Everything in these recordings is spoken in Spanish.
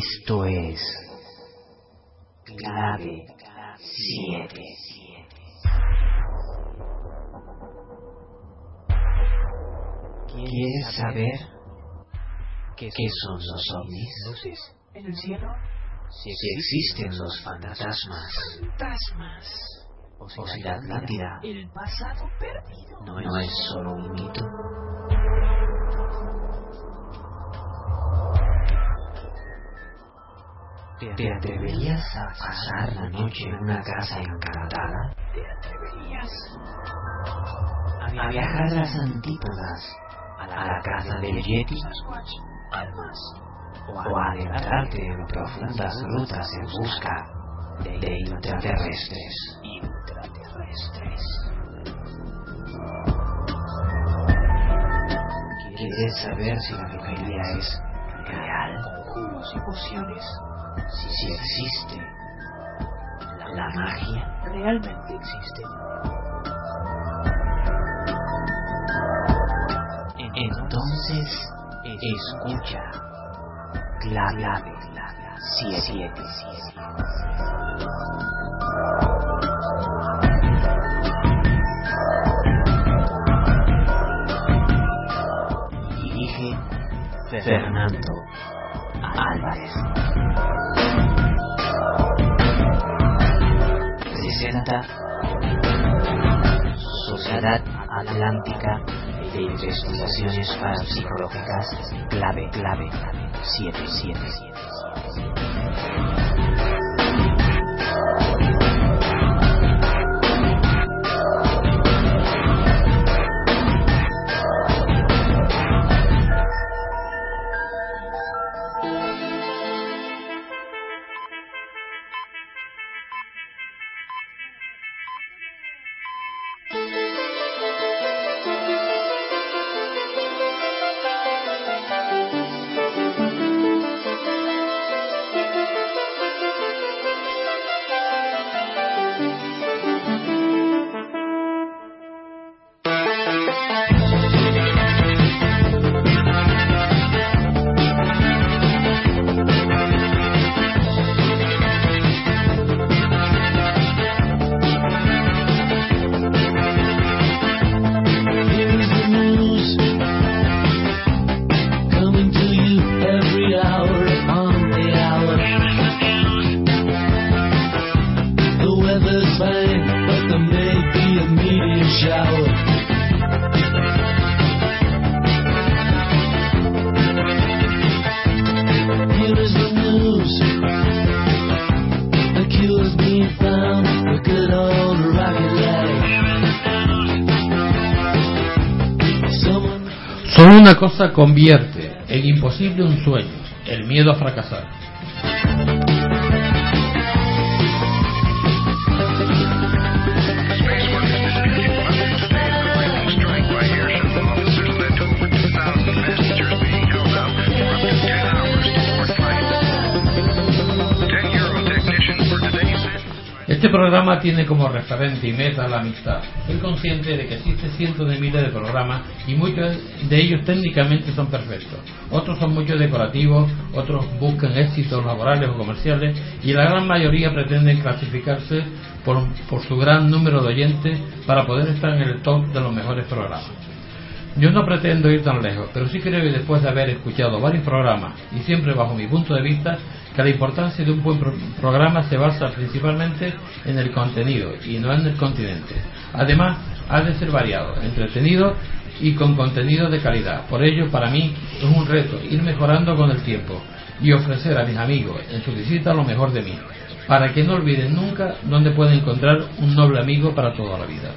Esto es Clave 7. ¿Quieres saber qué son los ovnis? Luces en el cielo. Si existen los fantasmas Fantasmas. o si la Atlántida El pasado perdido. no es solo un mito. ¿Te atreverías a pasar la noche en una casa encantada? ¿Te atreverías? ¿A viajar a las antípodas? ¿A la casa del Yeti? ¿O a adentrarte en profundas rutas en busca de intraterrestres? Intraterrestres. ¿Quieres saber si la brujería es real? Conjuros y pociones. Si, existe la magia. Realmente existen. Entonces, escucha. Clave 7. Dirige Fernando Presenta Sociedad Atlántica de Investigaciones Parapsicológicas Clave Clave 77. Convierte en imposible un sueño, el miedo a fracasar. Programa tiene como referente y meta la amistad. Soy consciente de que existen cientos de miles de programas y muchos de ellos técnicamente son perfectos. Otros son muchos decorativos, otros buscan éxitos laborales o comerciales y la gran mayoría pretenden clasificarse por, por su gran número de oyentes para poder estar en el top de los mejores programas. Yo no pretendo ir tan lejos, pero sí creo que después de haber escuchado varios programas y siempre bajo mi punto de vista, que la importancia de un buen pro- programa se basa principalmente en el contenido y no en el continente. Además, ha de ser variado, entretenido y con contenido de calidad. Por ello, para mí es un reto ir mejorando con el tiempo y ofrecer a mis amigos en su visita lo mejor de mí, para que no olviden nunca dónde pueden encontrar un noble amigo para toda la vida.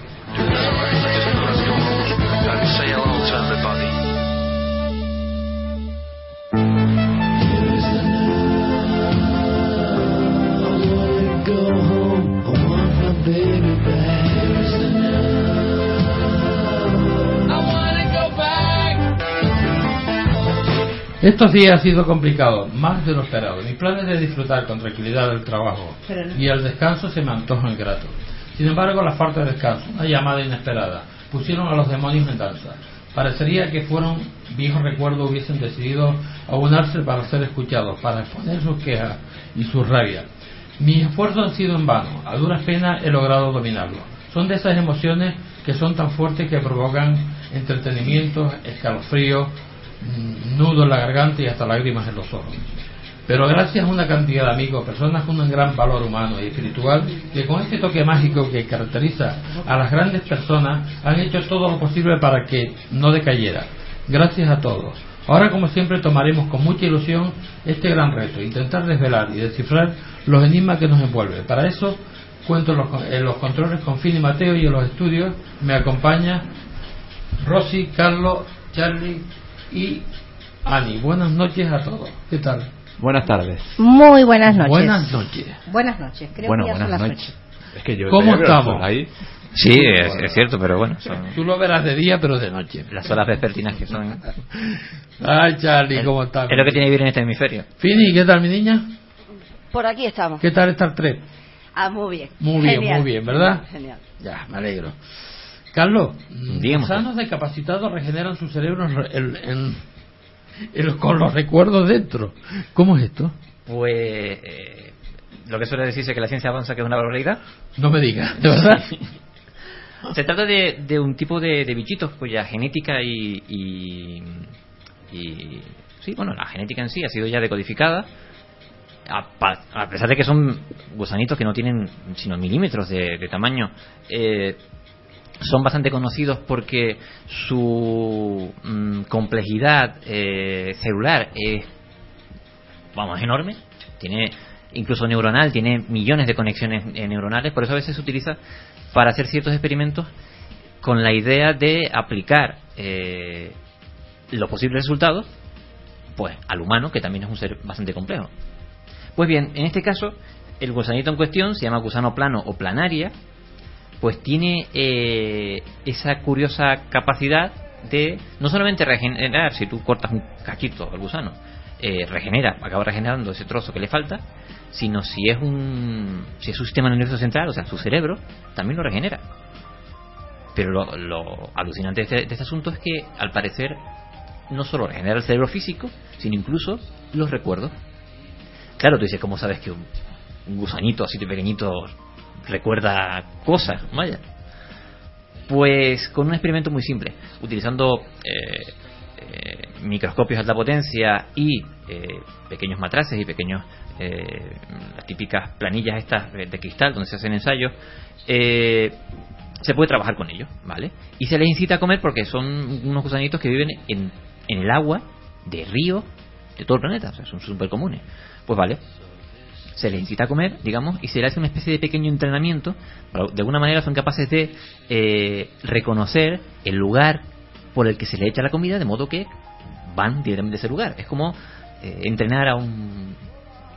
Estos días ha sido complicado, más de lo esperado. Mis planes de disfrutar con tranquilidad del trabajo y el descanso se me antojan gratos. Sin embargo, la falta de descanso, una llamada inesperada, pusieron a los demonios en danza. Parecería que fueron viejos recuerdos hubiesen decidido aunarse para ser escuchados, para exponer sus quejas y sus rabias. Mis esfuerzos han sido en vano, a duras penas he logrado dominarlos. Son de esas emociones que son tan fuertes que provocan entretenimientos, escalofríos, nudos en la garganta y hasta lágrimas en los ojos. Pero gracias a una cantidad de amigos, personas con un gran valor humano y espiritual, que con este toque mágico que caracteriza a las grandes personas, han hecho todo lo posible para que no decayera. Gracias a todos. Ahora, como siempre, tomaremos con mucha ilusión este gran reto, intentar desvelar y descifrar los enigmas que nos envuelven. Para eso, cuento los, en los controles con Fini Mateo y en los estudios me acompaña Rosy, Carlos, Charlie y Ani. Buenas noches a todos. ¿Qué tal? Buenas tardes. Muy buenas noches. Buenas noches. Buenas noches. Creo bueno, que ya son buenas las noches. Es que yo ¿Cómo estamos? por Ahí. Sí, es, es cierto, pero bueno, son Tú lo verás de día, pero de noche. las horas vespertinas que son. Ay, Charlie, ¿cómo estás? Es lo que tiene que vivir en este hemisferio. Fini, ¿qué tal, mi niña? Por aquí estamos. ¿Qué tal Star Trek? Ah, muy bien. Muy bien, Genial. muy bien, ¿verdad? Genial. Ya, me alegro. Carlos, Dígame. sanos discapacitados regeneran sus cerebros en- en- en- con los recuerdos dentro. ¿Cómo es esto? Pues. eh, lo que suele decirse que la ciencia avanza, que es una barbaridad. No me digas, ¿de verdad? Se trata de, de un tipo de, de bichitos cuya genética y, y, y- Sí, bueno, la genética en sí ha sido ya decodificada. A pesar de que son gusanitos que no tienen sino milímetros de, de tamaño, eh, son bastante conocidos porque su mm, complejidad eh, celular es, vamos, enorme. Tiene incluso neuronal, tiene millones de conexiones eh, neuronales, por eso a veces se utiliza para hacer ciertos experimentos con la idea de aplicar eh, los posibles resultados pues al humano, que también es un ser bastante complejo. Pues bien, en este caso, el gusanito en cuestión se llama gusano plano o planaria, pues tiene eh, esa curiosa capacidad de no solamente regenerar, si tú cortas un cachito al gusano, eh, regenera, acaba regenerando ese trozo que le falta, sino si es un si es su sistema nervioso central, o sea, su cerebro, también lo regenera. Pero lo, alucinante de este, de este asunto es que, al parecer, no solo regenera el cerebro físico, sino incluso los recuerdos. Claro, tú dices, ¿cómo sabes que un, un gusanito así de pequeñito recuerda cosas? Vaya. Pues con un experimento muy simple, utilizando eh, eh, microscopios de alta potencia y eh, pequeños matraces y pequeños eh, las típicas planillas estas de, cristal donde se hacen ensayos se puede trabajar con ellos vale y se les incita a comer porque son unos gusanitos que viven en, en el agua de ríos de todo el planeta o sea son súper comunes pues vale se les incita a comer, digamos, y se les hace una especie de pequeño entrenamiento. pero de alguna manera son capaces de eh, reconocer el lugar por el que se le echa la comida, de modo que van directamente a ese lugar. Es como eh, entrenar a un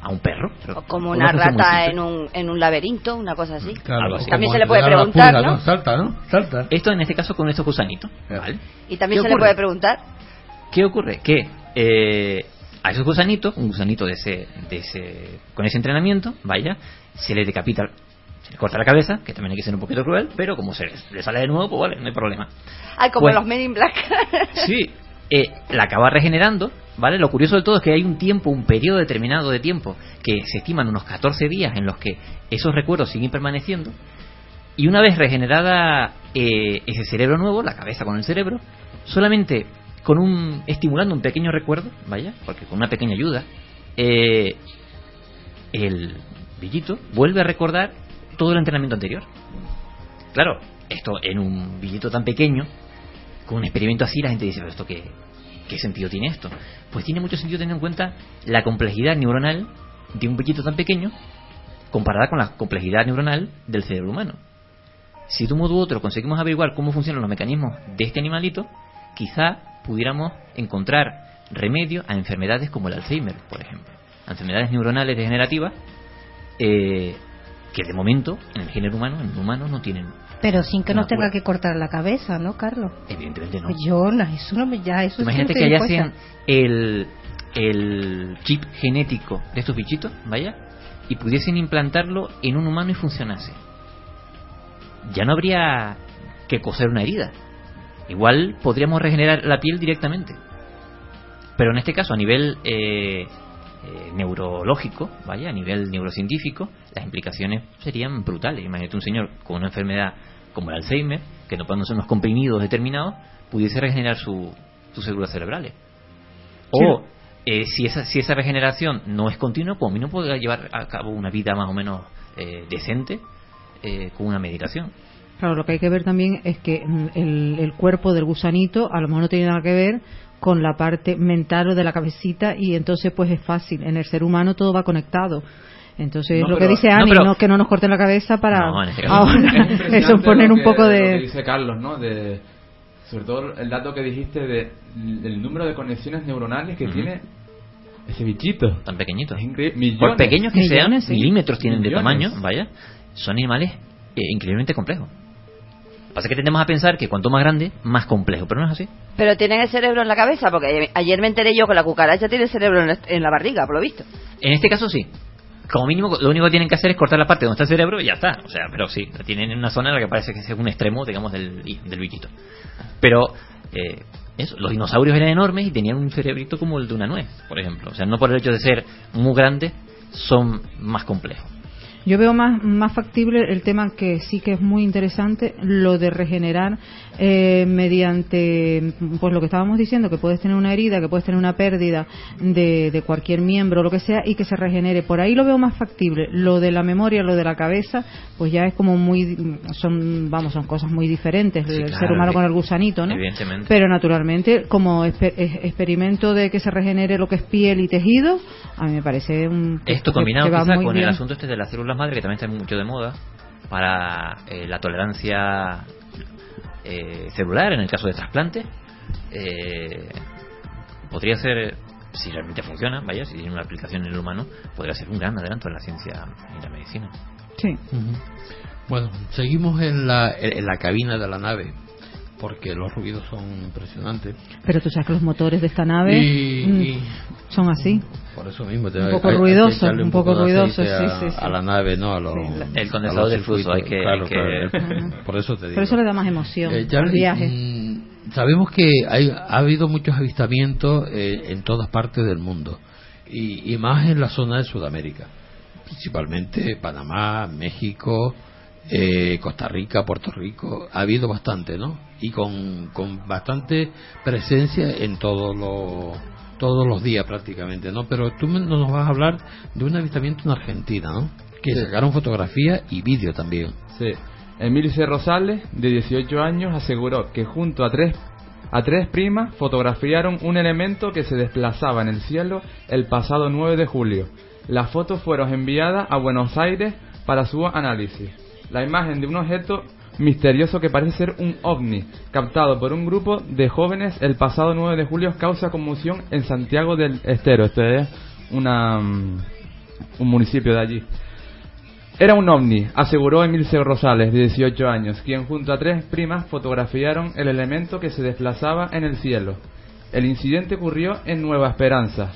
a un perro. O como una rata en un, en un laberinto, una cosa así. Algo así. También se le puede preguntar, pulga, ¿no? Salta, ¿no? Salta. Esto en este caso con estos gusanitos. ¿vale? Y también ¿Qué se le puede preguntar. ¿Qué ocurre? Que eh, a esos gusanitos, un gusanito de ese, de ese, con ese entrenamiento, vaya, se le decapita, se le corta la cabeza, que también hay que ser un poquito cruel, pero como se les- le sale de nuevo, pues vale, no hay problema. Ay, como Pues- los Men in Black. Sí, eh, la acaba regenerando, ¿vale? Lo curioso de todo es que hay un tiempo, un periodo determinado de tiempo, que se estiman unos 14 días en los que esos recuerdos siguen permaneciendo, y una vez regenerada eh, ese cerebro nuevo, la cabeza con el cerebro, solamente con un estimulando un pequeño recuerdo, vaya, porque con una pequeña ayuda, eh, el villito vuelve a recordar todo el entrenamiento anterior. Claro, esto en un villito tan pequeño, con un experimento así, la gente dice, pero esto qué, qué sentido tiene esto? Pues tiene mucho sentido teniendo en cuenta la complejidad neuronal de un villito tan pequeño comparada con la complejidad neuronal del cerebro humano. Si de un modo u otro conseguimos averiguar cómo funcionan los mecanismos de este animalito, quizá pudiéramos encontrar remedio a enfermedades como el Alzheimer, por ejemplo. A enfermedades neuronales degenerativas eh, que de momento en el género humano, en el humano, no tienen. Pero sin que nos tenga que cortar la cabeza, ¿no, Carlos? Evidentemente no. Yo, no, eso no me, ya, eso Imagínate que dispuesta. el, el chip genético de estos bichitos, vaya, y pudiesen implantarlo en un humano y funcionase. Ya no habría que coser una herida. Igual podríamos regenerar la piel directamente. Pero en este caso, a nivel eh, eh, neurológico, vaya, a nivel neurocientífico, las implicaciones serían brutales. Imagínate un señor con una enfermedad como el Alzheimer, que no pueden ser unos comprimidos determinados, pudiese regenerar su- sus células cerebrales. O eh, si, esa, si esa regeneración no es continua, pues a mí no podrá llevar a cabo una vida más o menos eh, decente eh, con una medicación. Claro, lo que hay que ver también es que mm, el, el cuerpo del gusanito a lo mejor no tiene nada que ver con la parte mental o de la cabecita y entonces pues es fácil. En el ser humano todo va conectado. Entonces No, lo que pero- dice no, Ani, pero- no, que no nos corten la cabeza para No, este ahora Es eso poner un que- poco lo que de dice Carlos, ¿no? De, sobre todo el dato que dijiste de, del número de conexiones neuronales que tiene ese bichito. Tan increíble. Millones. Por pequeños que sean, sí. milímetros tienen de tamaño, vaya, son animales eh, increíblemente complejos. Pasa que tendemos a pensar que cuanto más grande, más complejo, pero no es así. Pero tienen el cerebro en la cabeza, porque ayer me enteré yo que la cucaracha tiene el cerebro en la, en la barriga, por lo visto. En este caso sí. Como mínimo, lo único que tienen que hacer es cortar la parte donde está el cerebro y ya está. O sea, pero sí, lo tienen en una zona en la que parece que es un extremo, digamos, del, del bichito. Pero, eh, eso, los dinosaurios eran enormes y tenían un cerebrito como el de una nuez, por ejemplo. O sea, no por el hecho de ser muy grandes, son más complejos. Yo veo más, más factible el tema que sí que es muy interesante, lo de regenerar eh, mediante, pues lo que estábamos diciendo, que puedes tener una herida, que puedes tener una pérdida de, de cualquier miembro, lo que sea, y que se regenere. Por ahí lo veo más factible. Lo de la memoria, lo de la cabeza, pues ya es como muy, son, vamos, son cosas muy diferentes. Sí, el claro, ser humano con el gusanito, ¿no? evidentemente. Pero naturalmente, como experimento de que se regenere lo que es piel y tejido, a mí me parece un. Esto combinado que quizá con el asunto este de las células madre, que también está mucho de moda, para eh, la tolerancia eh, celular en el caso de trasplantes, eh, podría ser, si realmente funciona, vaya, si tiene una aplicación en el humano, podría ser un gran adelanto en la ciencia y la medicina. Sí. Bueno, seguimos en la, en la cabina de la nave, porque los ruidos son impresionantes. Pero tú sabes que los motores de esta nave Y- mm, y- son así. Por eso mismo, te- Un poco hay- ruidoso, un poco ruidoso, sí, a, sí, sí. a la nave, ¿no? A los, Sí, la- El condensador del flujo, hay que- Claro, hay que- claro, Ajá. Por eso te digo. Pero eso le da más emoción Eh, al Charlie, viaje. mm, sabemos que hay, ha habido muchos avistamientos eh, en todas partes del mundo y, y más en la zona de Sudamérica, principalmente Panamá, México, eh, Costa Rica, Puerto Rico, ha habido bastante, ¿no? Y con, con bastante presencia en todos los todos los días prácticamente, ¿no? Pero tú nos vas a hablar de un avistamiento en Argentina, ¿no? Que Sí. sacaron fotografía y vídeo también. Sí. Emilce Rosales, de 18 años, aseguró que junto a tres, a tres primas fotografiaron un elemento que se desplazaba en el cielo el pasado 9 de julio. Las fotos fueron enviadas a Buenos Aires para su análisis. La imagen de un objeto misterioso que parece ser un ovni, captado por un grupo de jóvenes el pasado 9 de julio, causa conmoción en Santiago del Estero. Esto es una, mm, un municipio de allí. Era un ovni, aseguró Emilce Rosales, de 18 años, quien junto a tres primas fotografiaron el elemento que se desplazaba en el cielo. El incidente ocurrió en Nueva Esperanza.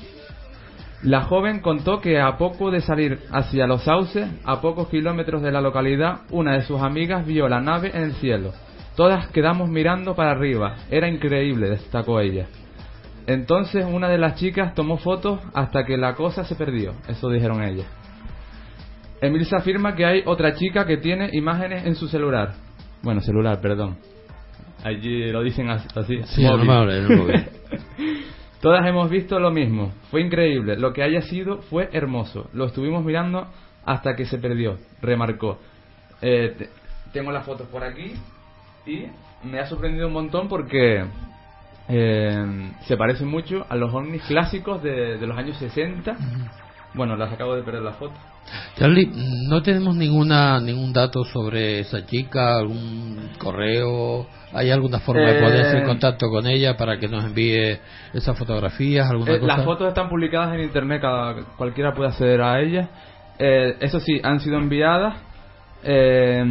La joven contó que a poco de salir hacia los sauces, a pocos kilómetros de la localidad, una de sus amigas vio la nave en el cielo. Todas quedamos mirando para arriba. Era increíble, destacó ella. Entonces una de las chicas tomó fotos hasta que la cosa se perdió. Eso dijeron ellas. Emilce afirma que hay otra chica que tiene imágenes en su celular. Bueno, celular, perdón. Allí lo dicen as- así. Sí, móvil. no me hables, no me hables. Todas hemos visto lo mismo. Fue increíble. Lo que haya sido fue hermoso. Lo estuvimos mirando hasta que se perdió, remarcó. Eh, te- tengo las fotos por aquí y me ha sorprendido un montón porque eh, se parecen mucho a los ovnis clásicos de, de los años 60. Bueno, las acabo de perder la foto. Charlie, no tenemos ninguna ningún dato sobre esa chica, algún correo, ¿hay alguna forma de poder Eh, hacer contacto con ella para que nos envíe esas fotografías, alguna Eh, cosa? las fotos están publicadas en internet, cada, cualquiera puede acceder a ellas. Eh, eso sí, han sido enviadas, eh,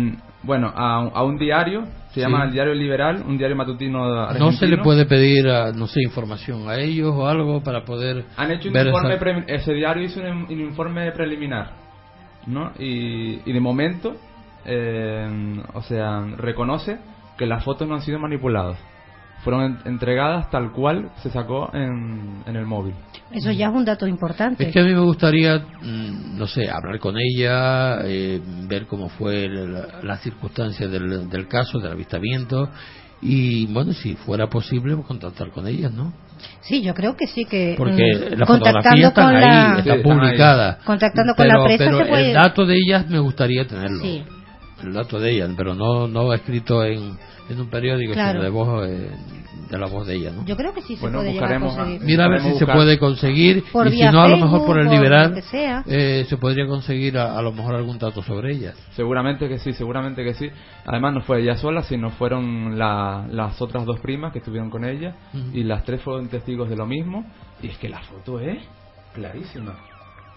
bueno, a, a un diario, se Sí. llama el Diario Liberal, un diario matutino argentino. ¿No se le puede pedir, a, no sé, información a ellos o algo para poder Han hecho un ver informe, esa- pre- ese diario hizo un, un informe preliminar, ¿no? Y, y de momento, eh, o sea, reconoce que las fotos no han sido manipuladas. Fueron en- entregadas tal cual se sacó en, en el móvil. Eso ya es un dato importante. Es que a mí me gustaría, mm, no sé, hablar con ella, eh, ver cómo fue la- las circunstancias del, del caso, del avistamiento, y bueno, si fuera posible, pues, contactar con ellas, ¿no? Sí, yo creo que sí que Porque mm, las fotografías están con ahí, la están Sí, están publicadas. Contactando con pero, la prensa pero se puede- el dato de ellas me gustaría tenerlo. Sí. El dato de ellas, pero no, no escrito en, en un periódico, Claro. sino de, voz, eh, de la voz de ella, ¿no? Yo creo que sí se Bueno, puede llegar a conseguir. Mira a ver si se puede conseguir Por y si no a lo mejor por el liberal eh, se podría conseguir a, a lo mejor algún dato sobre ellas. Seguramente que sí, seguramente que sí. Además no fue ella sola, sino fueron la- las otras dos primas que estuvieron con ella y las tres fueron testigos de lo mismo. Y es que la foto es clarísima.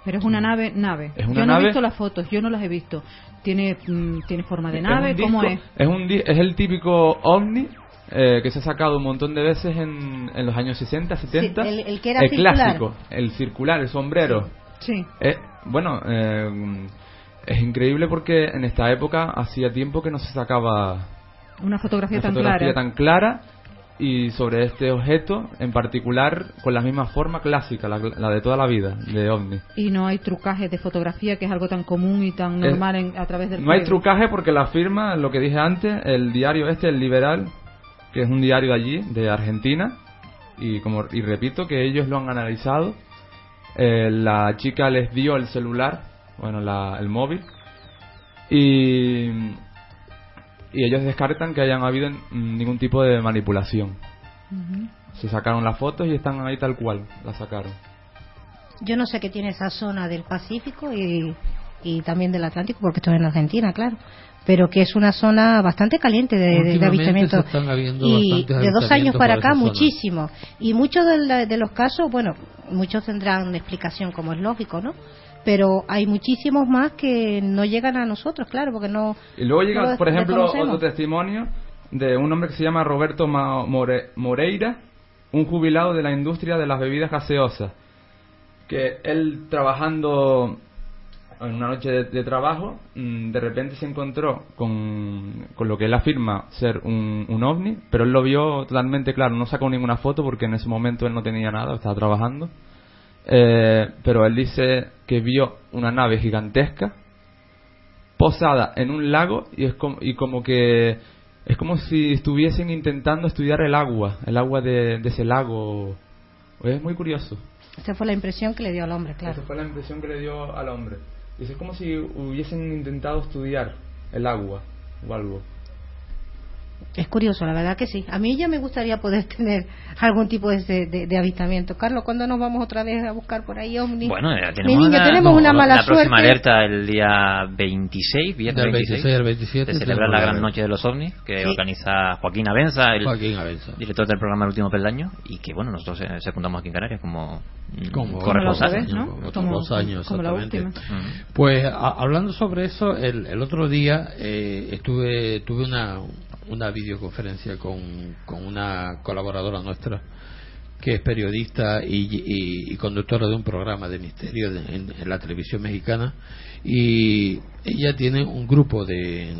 Pero es una nave, nave. Es una yo no nave- he visto las fotos, yo no las he visto. Tiene, mm, tiene forma de Es nave, un ¿cómo disco- es? un es el típico ovni eh, que se ha sacado un montón de veces en, en los años 60, 70. Sí, el- el que era el circular. clásico, el circular, el sombrero. Sí. Eh, bueno, eh, es increíble porque en esta época hacía tiempo que no se sacaba Una fotografía una tan fotografía clara. tan clara y sobre este objeto en particular con la misma forma clásica, la, la de toda la vida, de ovni. Y no hay trucajes de fotografía, que es algo tan común y tan Es- normal en- a través del No hay trucaje porque la firma, lo que dije antes, el diario este, el Liberal, que es un diario de allí, de Argentina, y como y repito que ellos lo han analizado. eh, la chica les dio el celular, bueno, la- el móvil, y, y ellos descartan que hayan habido ningún tipo de manipulación. Se sacaron las fotos y están ahí tal cual, las sacaron. Yo no sé qué tiene esa zona del Pacífico y, y también del Atlántico, porque estoy en Argentina, claro. Pero que es una zona bastante caliente de, de- avistamiento. se están habiendo Y de dos años para acá, muchísimo. Y muchos de, la- de los casos, bueno, muchos tendrán explicación, como es lógico, ¿no? Pero hay muchísimos más que no llegan a nosotros, claro, porque no. Y luego llega, por ejemplo, otro testimonio de un hombre que se llama Roberto More- Moreira, un jubilado de la industria de las bebidas gaseosas, que él trabajando en una noche de, de trabajo, mm, de repente se encontró con, con lo que él afirma ser un, un ovni, pero él lo vio totalmente claro, no sacó ninguna foto porque en ese momento él no tenía nada, estaba trabajando. Eh, pero él dice que vio una nave gigantesca posada en un lago y es como, y como que es como si estuviesen intentando estudiar el agua, el agua de, de ese lago. Es muy curioso. Esa fue la impresión que le dio al hombre, claro. Esa fue la impresión que le dio al hombre. Dice, es como si hubiesen intentado estudiar el agua o algo. Es curioso, la verdad que sí. A mí ya me gustaría poder tener algún tipo de, de, de avistamiento. Carlos, ¿cuándo nos vamos otra vez a buscar por ahí ovnis? Bueno, ya Mi tenemos, niño, la, tenemos no, una mala la próxima suerte. alerta el día 26, viernes Del 26, 26 al 27 se celebra la Gran. Noche de los OVNIs que Sí. organiza Joaquín Abenza, el Joaquín Abenza. director del programa El Último Peldaño, y que bueno, nosotros eh, secundamos aquí en Canarias como, mm, Como- dos años, como exactamente. última. Pues a- hablando sobre eso, el, el otro día eh, estuve tuve una, una videoconferencia con, con una colaboradora nuestra que es periodista y, y- y conductora de un programa de misterio de- en, en la televisión mexicana y ella tiene un grupo de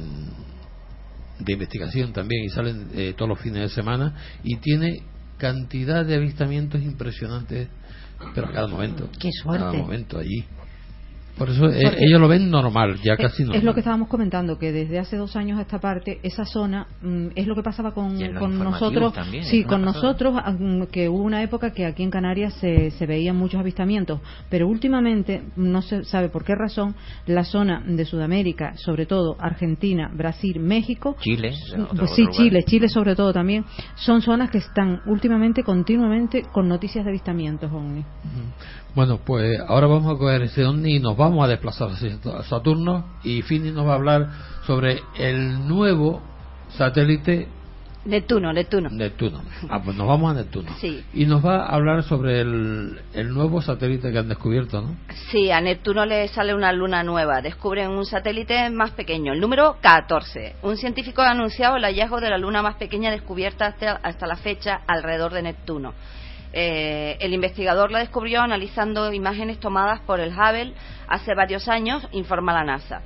de investigación también y salen eh, todos los fines de semana y tiene cantidad de avistamientos impresionantes pero a cada momento Qué suerte. cada momento allí por eso eh, ellos lo ven normal ya casi Es- normal Es lo que estábamos comentando, que desde hace dos años a esta parte, esa zona mm, es lo que pasaba con, Y en los con nosotros. también, sí, con pasada. nosotros, ah, mm, que hubo una época que aquí en Canarias se, se veían muchos avistamientos, pero últimamente, no se sabe por qué razón, la zona de Sudamérica, sobre todo Argentina, Brasil, México, Chile, pues sí, lugar. Chile, Chile sobre todo también, son zonas que están últimamente, continuamente, con noticias de avistamientos, ovni. Bueno, pues ahora vamos a coger ese ovni y nos vamos a desplazar hacia Saturno y Fini nos va a hablar sobre el nuevo satélite Neptuno, Neptuno. Neptuno. Ah, pues nos vamos a Neptuno. Sí. Y nos va a hablar sobre el, el nuevo satélite que han descubierto, ¿no? Sí, a Neptuno le sale una luna nueva. Descubren un satélite más pequeño, el número 14. Un científico ha anunciado el hallazgo de la luna más pequeña descubierta hasta, hasta la fecha alrededor de Neptuno. Eh, el investigador la descubrió analizando imágenes tomadas por el Hubble hace varios años, informa la NASA.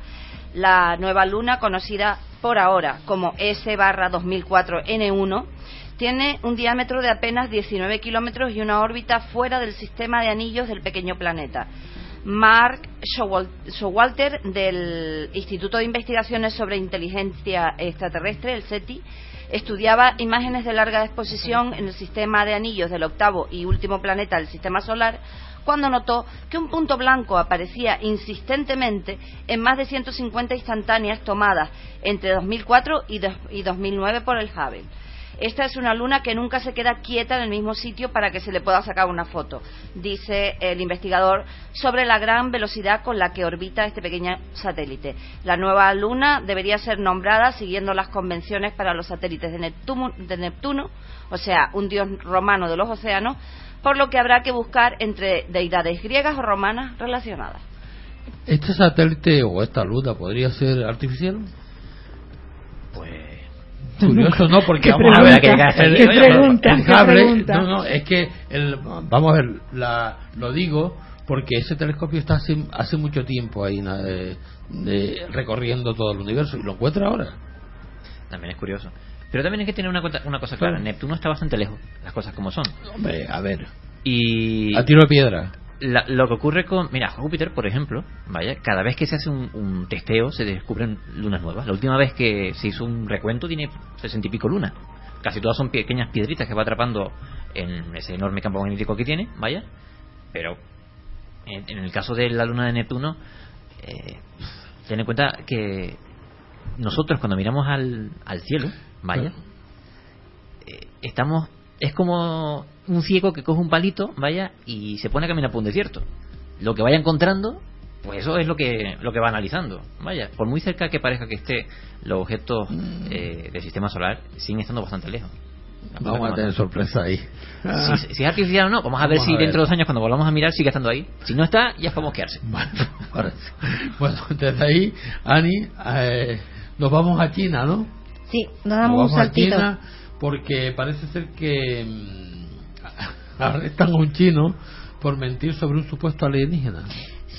La nueva luna, conocida por ahora como S-2004N1, Tiene un diámetro de apenas 19 kilómetros y una órbita fuera del sistema de anillos del pequeño planeta. Mark Showal- Showalter del Instituto de Investigaciones sobre Inteligencia Extraterrestre, el SETI, estudiaba imágenes de larga exposición en el sistema de anillos del octavo y último planeta del sistema solar cuando notó que un punto blanco aparecía insistentemente en más de 150 instantáneas tomadas entre 2004 y, dos- y 2009 por el Hubble. Esta es una luna que nunca se queda quieta en el mismo sitio para que se le pueda sacar una foto, dice el investigador sobre la gran velocidad con la que orbita este pequeño satélite. La nueva luna debería ser nombrada siguiendo las convenciones para los satélites de Neptuno, de Neptuno, o sea, un dios romano de los océanos, por lo que habrá que buscar entre deidades griegas o romanas relacionadas. ¿Este satélite o esta luna podría ser artificial? Pues. Curioso, ¿no? Porque ¿Qué vamos a ver que el- ¿Qué el- pregunta? el ¿Qué Hubble- pregunta? no, no, es que el, vamos a ver, la, lo digo porque ese telescopio está hace, hace mucho tiempo ahí de- de- recorriendo todo el universo y lo encuentra ahora. También es curioso. Pero también hay que tener una, cosa- una cosa clara. Claro. Neptuno está bastante lejos, las cosas como son. Hombre, a ver, Y a tiro de piedra. La- lo que ocurre con... Mira, Júpiter, por ejemplo, vaya, cada vez que se hace un, un testeo se descubren lunas nuevas. La última vez que se hizo un recuento tiene sesenta y pico lunas. Casi todas son pequeñas piedritas que va atrapando en ese enorme campo magnético que tiene, vaya. Pero en, en el caso de la luna de Neptuno, eh, ten en cuenta que nosotros cuando miramos al, al cielo, vaya, eh, estamos es como un ciego que coge un palito, vaya, y se pone a caminar por un desierto. Lo que vaya encontrando, pues eso es lo que lo que va analizando. Vaya, por muy cerca que parezca que esté los objetos eh, del sistema solar, siguen estando bastante lejos. Vamos a tener sorpresa ahí. Si, si es artificial o no, vamos a ver Vamos si a ver. dentro de dos años cuando volvamos a mirar sigue estando ahí. Si no está, ya es para mosquearse. Bueno, desde ahí, Ani, eh, nos vamos a China, ¿no? Sí, nos Nos damos un vamos a saltito. China porque parece ser que mm, arrestan a un chino por mentir sobre un supuesto alienígena.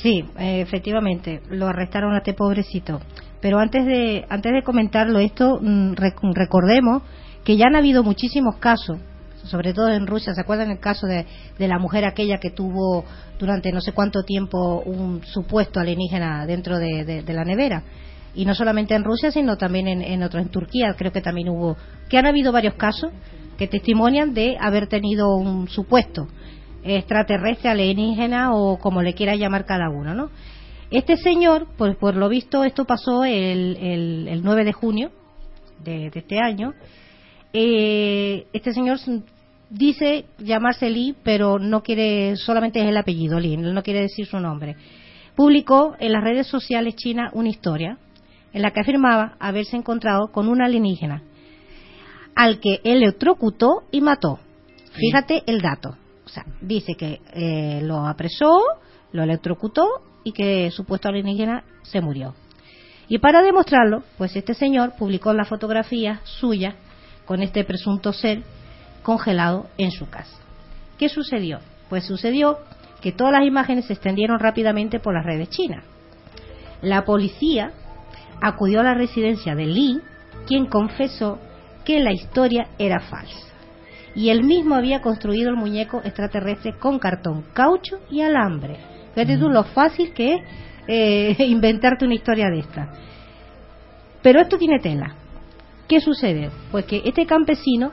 Sí, eh, efectivamente, lo arrestaron a este pobrecito. Pero antes de antes de comentarlo esto, mm, rec- recordemos que ya han habido muchísimos casos, sobre todo en Rusia. ¿Se acuerdan el caso de, de la mujer aquella que tuvo durante no sé cuánto tiempo un supuesto alienígena dentro de, de- de la nevera? Y no solamente en Rusia, sino también en, en otros, en Turquía creo que también hubo, que han habido varios casos que testimonian de haber tenido un supuesto extraterrestre, alienígena o como le quiera llamar cada uno, ¿no? Este señor, pues por lo visto, esto pasó el, el, el 9 de junio de, este año. Eh, este señor dice llamarse Lee, pero no quiere, solamente es el apellido Lee, no quiere decir su nombre. Publicó en las redes sociales chinas una historia en la que afirmaba haberse encontrado con un alienígena al que electrocutó y mató. Fíjate el dato. O sea, dice que eh, lo apresó, lo electrocutó y que supuesto alienígena se murió. Y para demostrarlo, pues este señor publicó la fotografía suya con este presunto ser congelado en su casa. ¿Qué sucedió? Pues sucedió que todas las imágenes se extendieron rápidamente por las redes chinas. La policía acudió a la residencia de Lee, quien confesó que la historia era falsa. Y él mismo había construido el muñeco extraterrestre con cartón, caucho y alambre. Fíjate tú lo fácil que es eh, inventarte una historia de esta. Pero esto tiene tela. ¿Qué sucede? Pues que este campesino,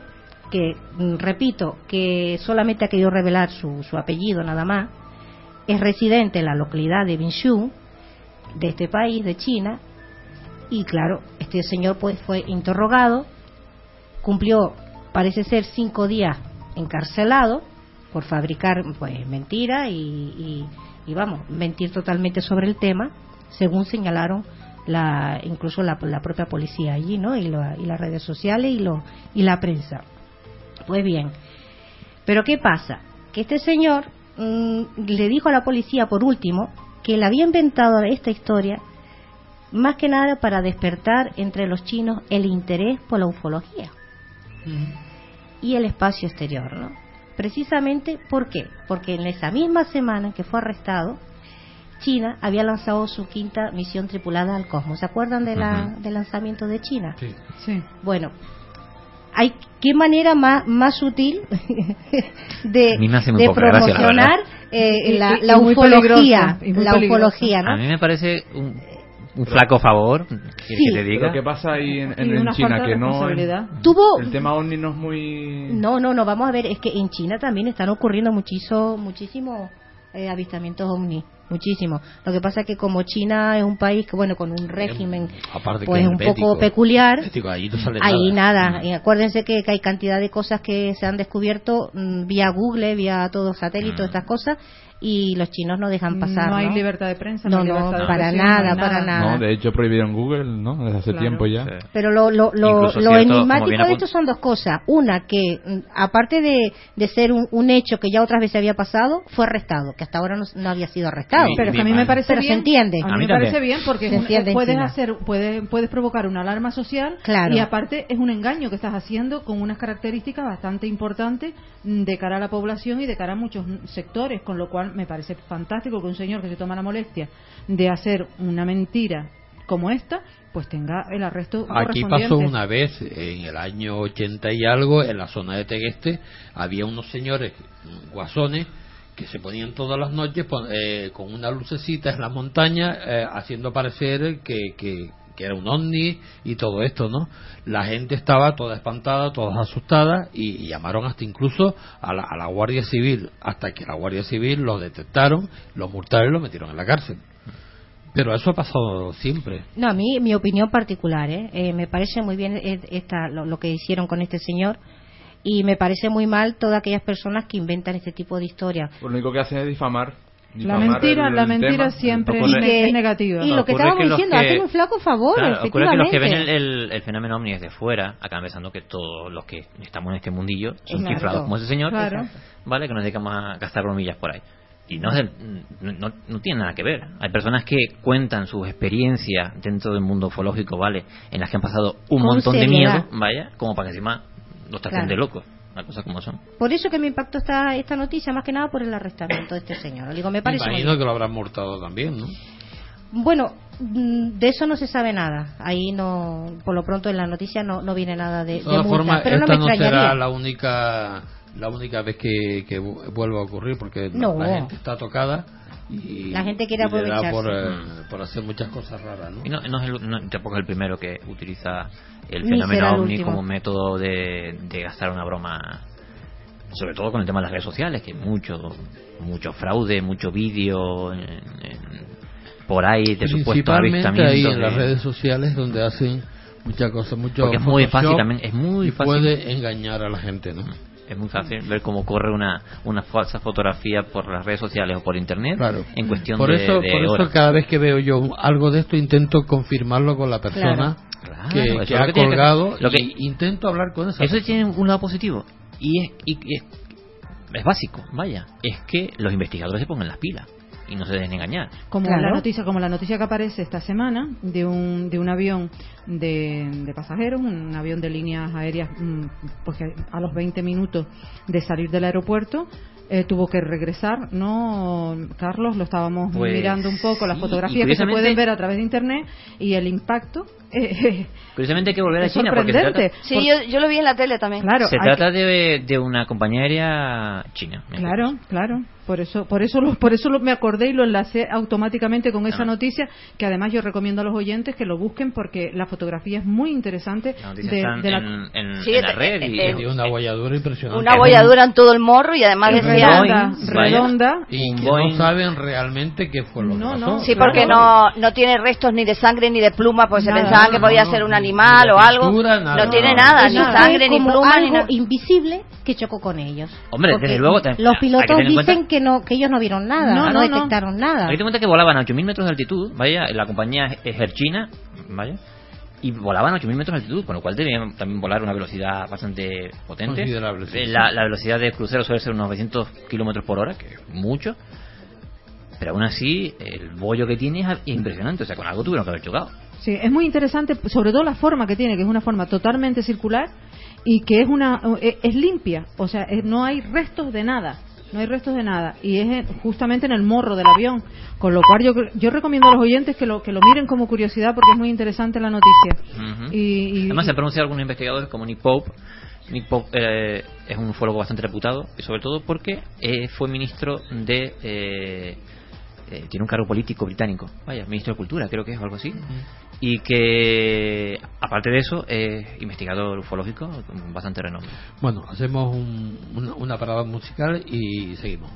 que mm, repito, que solamente ha querido revelar su, su apellido nada más, es residente en la localidad de Binshu, de este país, de China, y claro, este señor pues fue interrogado, cumplió, parece ser, cinco días encarcelado por fabricar pues mentira y, y- y, vamos, mentir totalmente sobre el tema, según señalaron la, incluso la, la propia policía allí, ¿no? Y, lo- y las redes sociales y, lo, y la prensa. Pues bien, pero ¿qué pasa? Que este señor mm, le dijo a la policía, por último, que le había inventado esta historia más que nada para despertar entre los chinos el interés por la ufología y el espacio exterior, ¿no? Precisamente, ¿por qué? Porque en esa misma semana en que fue arrestado, China había lanzado su quinta misión tripulada al cosmos. ¿Se acuerdan de la, del lanzamiento de China? Sí. Sí. Bueno, hay qué manera más, más sutil de, gracia, la promocionar eh, Y- la, y- la y muy ufología, peligrosa, y muy la ufología, ¿no? A mí me parece un, un flaco favor que, Sí. que te diga. Que pasa ahí en, en- en China, que no... responsabilidad. Tuvo El tema ovni no es muy... No, no, no, vamos a ver, es que en China también están ocurriendo muchísimo, muchísimos eh, avistamientos ovni, muchísimo. Lo que pasa es que como China es un país que, bueno, con un régimen Aparte que pues es un poco peculiar, ahí no sale ahí nada. nada. Y acuérdense que, que hay cantidad de cosas que se han descubierto mm, vía Google, vía todo satélite, todas estas cosas, y los chinos no dejan pasar. no hay ¿no? libertad de prensa, No, hay no, libertad de para nada, no para nada. No, de hecho prohibieron Google, ¿no? Desde hace Claro. tiempo ya. Sí. Pero lo, lo, lo, lo enigmático de esto son dos cosas. Una, que mm, aparte de, de ser un, un hecho que ya otras veces había pasado, fue arrestado, que hasta ahora no, no había sido arrestado. Pero que a mí me parece pero bien. se entiende. A A mí me parece bien porque un- puedes hacer, puedes, puedes provocar una alarma social Claro. y aparte es un engaño que estás haciendo con unas características bastante importantes mm, de cara a la población y de cara a muchos sectores, con lo cual me parece fantástico que un señor que se toma la molestia de hacer una mentira como esta, pues tenga el arresto Aquí pasó una vez, en el año 80 y algo, en la zona de Tegueste, había unos señores guasones que se ponían todas las noches eh, con una lucecita en la montaña eh, haciendo parecer que, que, que era un ovni y todo esto, ¿no? La gente estaba toda espantada, todas asustadas y, y llamaron hasta incluso a la, a la Guardia Civil, hasta que la Guardia Civil los detectaron, los multaron y los metieron en la cárcel. Pero eso ha pasado siempre. No, a mí, mi opinión particular, ¿eh? Eh, me parece muy bien eh, esta, lo, lo que hicieron con este señor y me parece muy mal todas aquellas personas que inventan este tipo de historias. Lo único que hacen es difamar. La mentira, el- la mentira tema. siempre Ocurre- es, ne- es negativa. Y lo que estábamos que diciendo, que- hacen un flaco favor, Claro, ocurre que los que ven el, el- el fenómeno ovni desde fuera acaban pensando que todos los que estamos en este mundillo son Claro. chiflados como ese señor, Claro. ¿vale? Que nos dedicamos a gastar bromillas por ahí. Y no, es del- no, no- no tiene nada que ver. Hay personas que cuentan sus experiencias dentro del mundo ufológico, ¿vale? En las que han pasado un Con montón de miedo, vaya, como para que encima los traten Claro. de locos. Las cosas como son. Por eso que me impactó esta, esta noticia, más que nada por el arrestamiento de este señor. Digo, me parece Imagino que lo habrán mortado también, ¿no? Bueno, mm, de eso no se sabe nada. Ahí no, por lo pronto en la noticia no, no viene nada de, De de todas multa, formas, pero no esta me no, será la única la única vez que, que vu- vuelva a ocurrir porque No. la gente está tocada y La gente quiere aprovecharse. por, eh, por hacer muchas cosas raras, ¿no? Y no, no es el- no- tampoco es el primero que utiliza el Ni fenómeno el ovni como método de, de gastar una broma, sobre todo con el tema de las redes sociales, que mucho mucho fraude, mucho vídeo en- en- por ahí de supuestos Principalmente ahí en las de- redes sociales donde hacen muchas cosas, mucho Porque es muy fácil también, es muy y fácil. puede engañar a la gente, ¿no? Es muy fácil ver cómo corre una, una falsa fotografía por las redes sociales o por internet Claro. en cuestión Por eso, de por eso horas. cada vez que veo yo algo de esto intento confirmarlo con la persona Claro, que, lo ha que tiene que- colgado lo y intento hablar con esa Eso tiene un lado positivo y es, y- y es, es básico, vaya, es que los investigadores se pongan las pilas y no se dejen engañar. como Claro. la noticia como la noticia que aparece esta semana de un de un avión de, de pasajeros un avión de líneas aéreas mm, pues a los 20 minutos de salir del aeropuerto eh, tuvo que regresar no Carlos lo estábamos Pues, mirando un poco las sí, fotografías que se pueden ver a través de internet y el impacto eh, Curiosamente hay que volver a China porque se trata, Sí, yo, yo lo vi en la tele también. claro se trata de, de una compañía aérea china. claro claro por eso por eso lo, por eso lo- me acordé y lo enlacé automáticamente con esa Ah. noticia que además yo recomiendo a los oyentes que lo busquen porque la fotografía es muy interesante noticias de, están de la- en, en- Sí, en la red y, eh, Tiene una bolladura impresionante. Una bolladura en todo el morro y además Es decía... redonda, redonda. y que no saben realmente qué fue lo No, que no. pasó. Sí, Claro. porque no, no tiene restos ni de sangre ni de pluma, pues Nada, se pensaban que no, podía no, ser un ni- animal ni o algo. pintura, nada. no tiene No, nada, ni sangre, ni pluma, ni algo nada. invisible que chocó con ellos. Hombre, Porque desde luego, los que pilotos en dicen cuenta- que no que ellos no vieron nada, No, no, no, no. detectaron nada. Hay que cuenta que volaban a 8.000 metros de altitud, vaya, la compañía es Air China, vaya, y volaban a 8.000 metros de altitud, con lo cual debían también volar a una velocidad bastante potente. La, la velocidad de crucero suele ser unos 900 kilómetros por hora, que es mucho, pero aún así el bollo que tiene es impresionante, o sea, con algo tuvieron que haber chocado. Sí, es muy interesante, sobre todo la forma que tiene, que es una forma totalmente circular y que es una eh, es limpia, o sea, es- no hay restos de nada, no hay restos de nada. Y es en- justamente en el morro del avión, con lo cual yo yo recomiendo a los oyentes que lo que lo miren como curiosidad porque es muy interesante la noticia. Y, y- Además se pronuncia algunos investigadores como Nick Pope. Nick Pope eh, es un ufólogo bastante reputado y sobre todo porque eh, fue ministro de eh, eh, tiene un cargo político británico. Vaya ministro de cultura creo que es o algo así y que aparte de eso es investigador ufológico con bastante renombre Bueno, hacemos un- una, una parada musical y seguimos.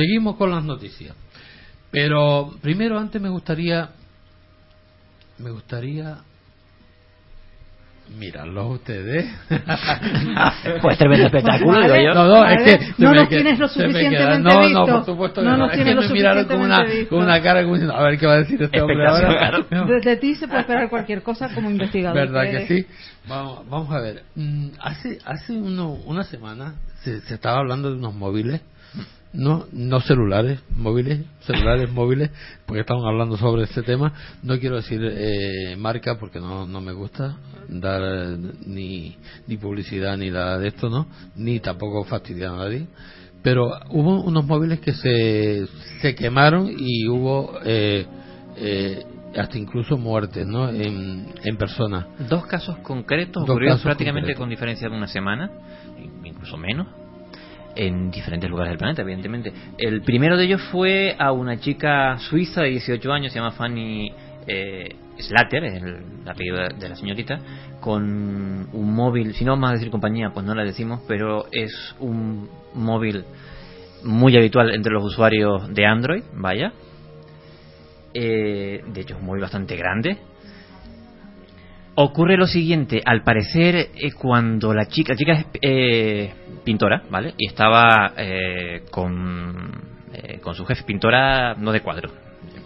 Seguimos, con las noticias. Pero primero, antes me gustaría, me gustaría mirarlos ustedes. Pues tremendo espectáculo, digo yo. No, no, es que no nos tienes lo suficientemente No, no, visto. por supuesto que No no. nos Es que tienes me lo miraron con una, suficientemente con una cara como diciendo, a ver qué va a decir este hombre ahora. De, de ti se puede esperar cualquier cosa como investigador. ¿Verdad que eres. sí? Vamos, vamos a ver. Mm, Hace hace uno, una semana se, se estaba hablando de unos móviles, no no celulares, móviles, celulares móviles, porque estamos hablando sobre este tema. No quiero decir eh, marca porque no, no me gusta dar eh, ni, ni publicidad ni nada de esto, ¿no? Ni tampoco fastidiar a nadie. Pero hubo unos móviles que se, se quemaron y hubo eh, eh, hasta incluso muertes, ¿no? En, en personas. Dos casos concretos Dos ocurridos casos prácticamente concretos. con diferencia de una semana, incluso menos, en diferentes lugares del planeta, evidentemente. El primero de ellos fue a una chica suiza de 18 años, se llama Fanny eh, Slater, es el apellido de, de la señorita, con un móvil, si no vamos a decir compañía, pues no la decimos, pero es un móvil muy habitual entre los usuarios de Android, vaya. Eh, de hecho, es un móvil bastante grande. Ocurre lo siguiente, al parecer eh, cuando la chica, la chica es eh, pintora, ¿vale? Y estaba eh, con, eh, con su jefe, pintora no de cuadro,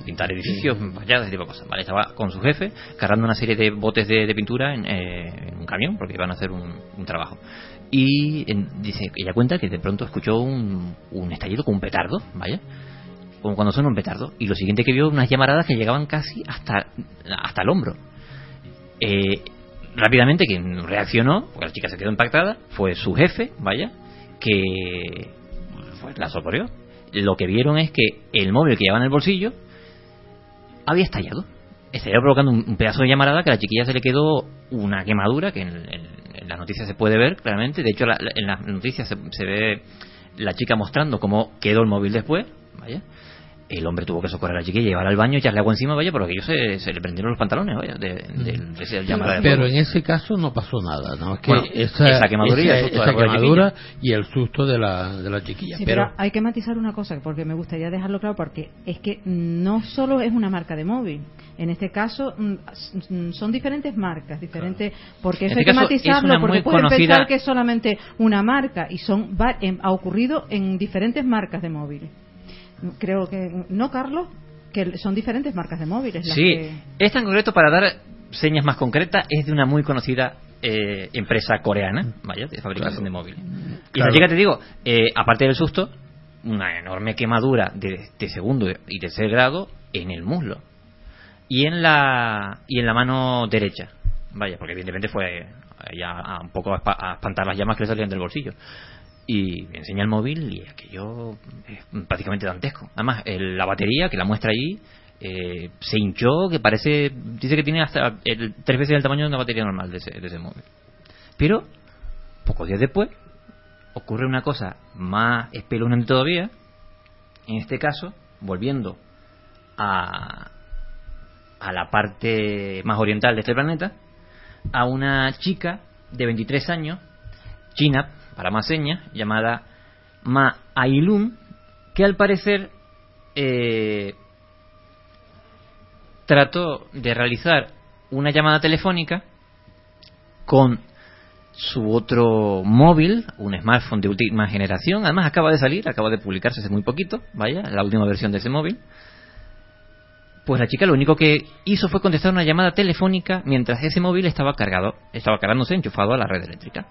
pintar edificios, vaya, ese tipo de cosas, ¿vale? Estaba con su jefe cargando una serie de botes de, de pintura en, eh, en un camión porque iban a hacer un, un trabajo. Y en- dice, ella cuenta que de pronto escuchó un, un estallido con un petardo, vaya, como cuando suena un petardo. Y lo siguiente que vio, unas llamaradas que llegaban casi hasta, hasta el hombro. Eh, rápidamente quien reaccionó, porque la chica se quedó impactada, fue su jefe, vaya, que la socorrió. Lo que vieron es que el móvil que llevaba en el bolsillo había estallado. Estalló provocando un, pedazo de llamarada que a la chiquilla se le quedó una quemadura que en, en- las noticias se puede ver claramente. De hecho, la- en las noticias se, se ve la chica mostrando cómo quedó el móvil después, vaya. El hombre tuvo que socorrer a la chiquilla, llevarla al baño, echarle agua encima, vaya, porque ellos se, se le prendieron los pantalones, vaya, de, de- de llamada de Pero en ese caso no pasó nada, ¿no? Es que Bueno, esa, esa quemadura y el esa- susto de esa la chiquilla. quemadura y el susto de la, de la chiquilla. Sí, pero, pero hay que matizar una cosa, porque me gustaría dejarlo claro, porque es que no solo es una marca de móvil. En este caso mm, mm, son diferentes marcas, diferentes, porque eso este hay que es matizarlo, porque pueden conocida- pensar que es solamente una marca y son va- em, ha ocurrido en diferentes marcas de móviles. Creo que no, Carlos, que son diferentes marcas de móviles. las Sí, que- es tan concreto para dar señas más concretas, es de una muy conocida eh, empresa coreana, vaya, de fabricación de móviles. Y Claro. la chica, te digo, eh, aparte del susto, una enorme quemadura de, de segundo y tercer grado en el muslo y en la y en la mano derecha, vaya, porque evidentemente fue ya a un poco a espantar las llamas que le salían del bolsillo y enseña el móvil y aquello es prácticamente dantesco. Además, el- la batería que la muestra allí eh, se hinchó, que parece, dice que tiene hasta tres veces el tamaño de una batería normal de ese, de ese móvil. Pero, pocos días después, ocurre una cosa más espeluznante todavía. En este caso, volviendo a, a la parte más oriental de este planeta, a una chica de 23 años, china, señas, llamada Ma Ailun, que al parecer eh, trató de realizar una llamada telefónica con su otro móvil, un smartphone de última generación, además acaba de salir, acaba de publicarse hace muy poquito, vaya, la última versión de ese móvil. Pues la chica lo único que hizo fue contestar una llamada telefónica mientras ese móvil estaba cargado, estaba cargándose enchufado a la red eléctrica.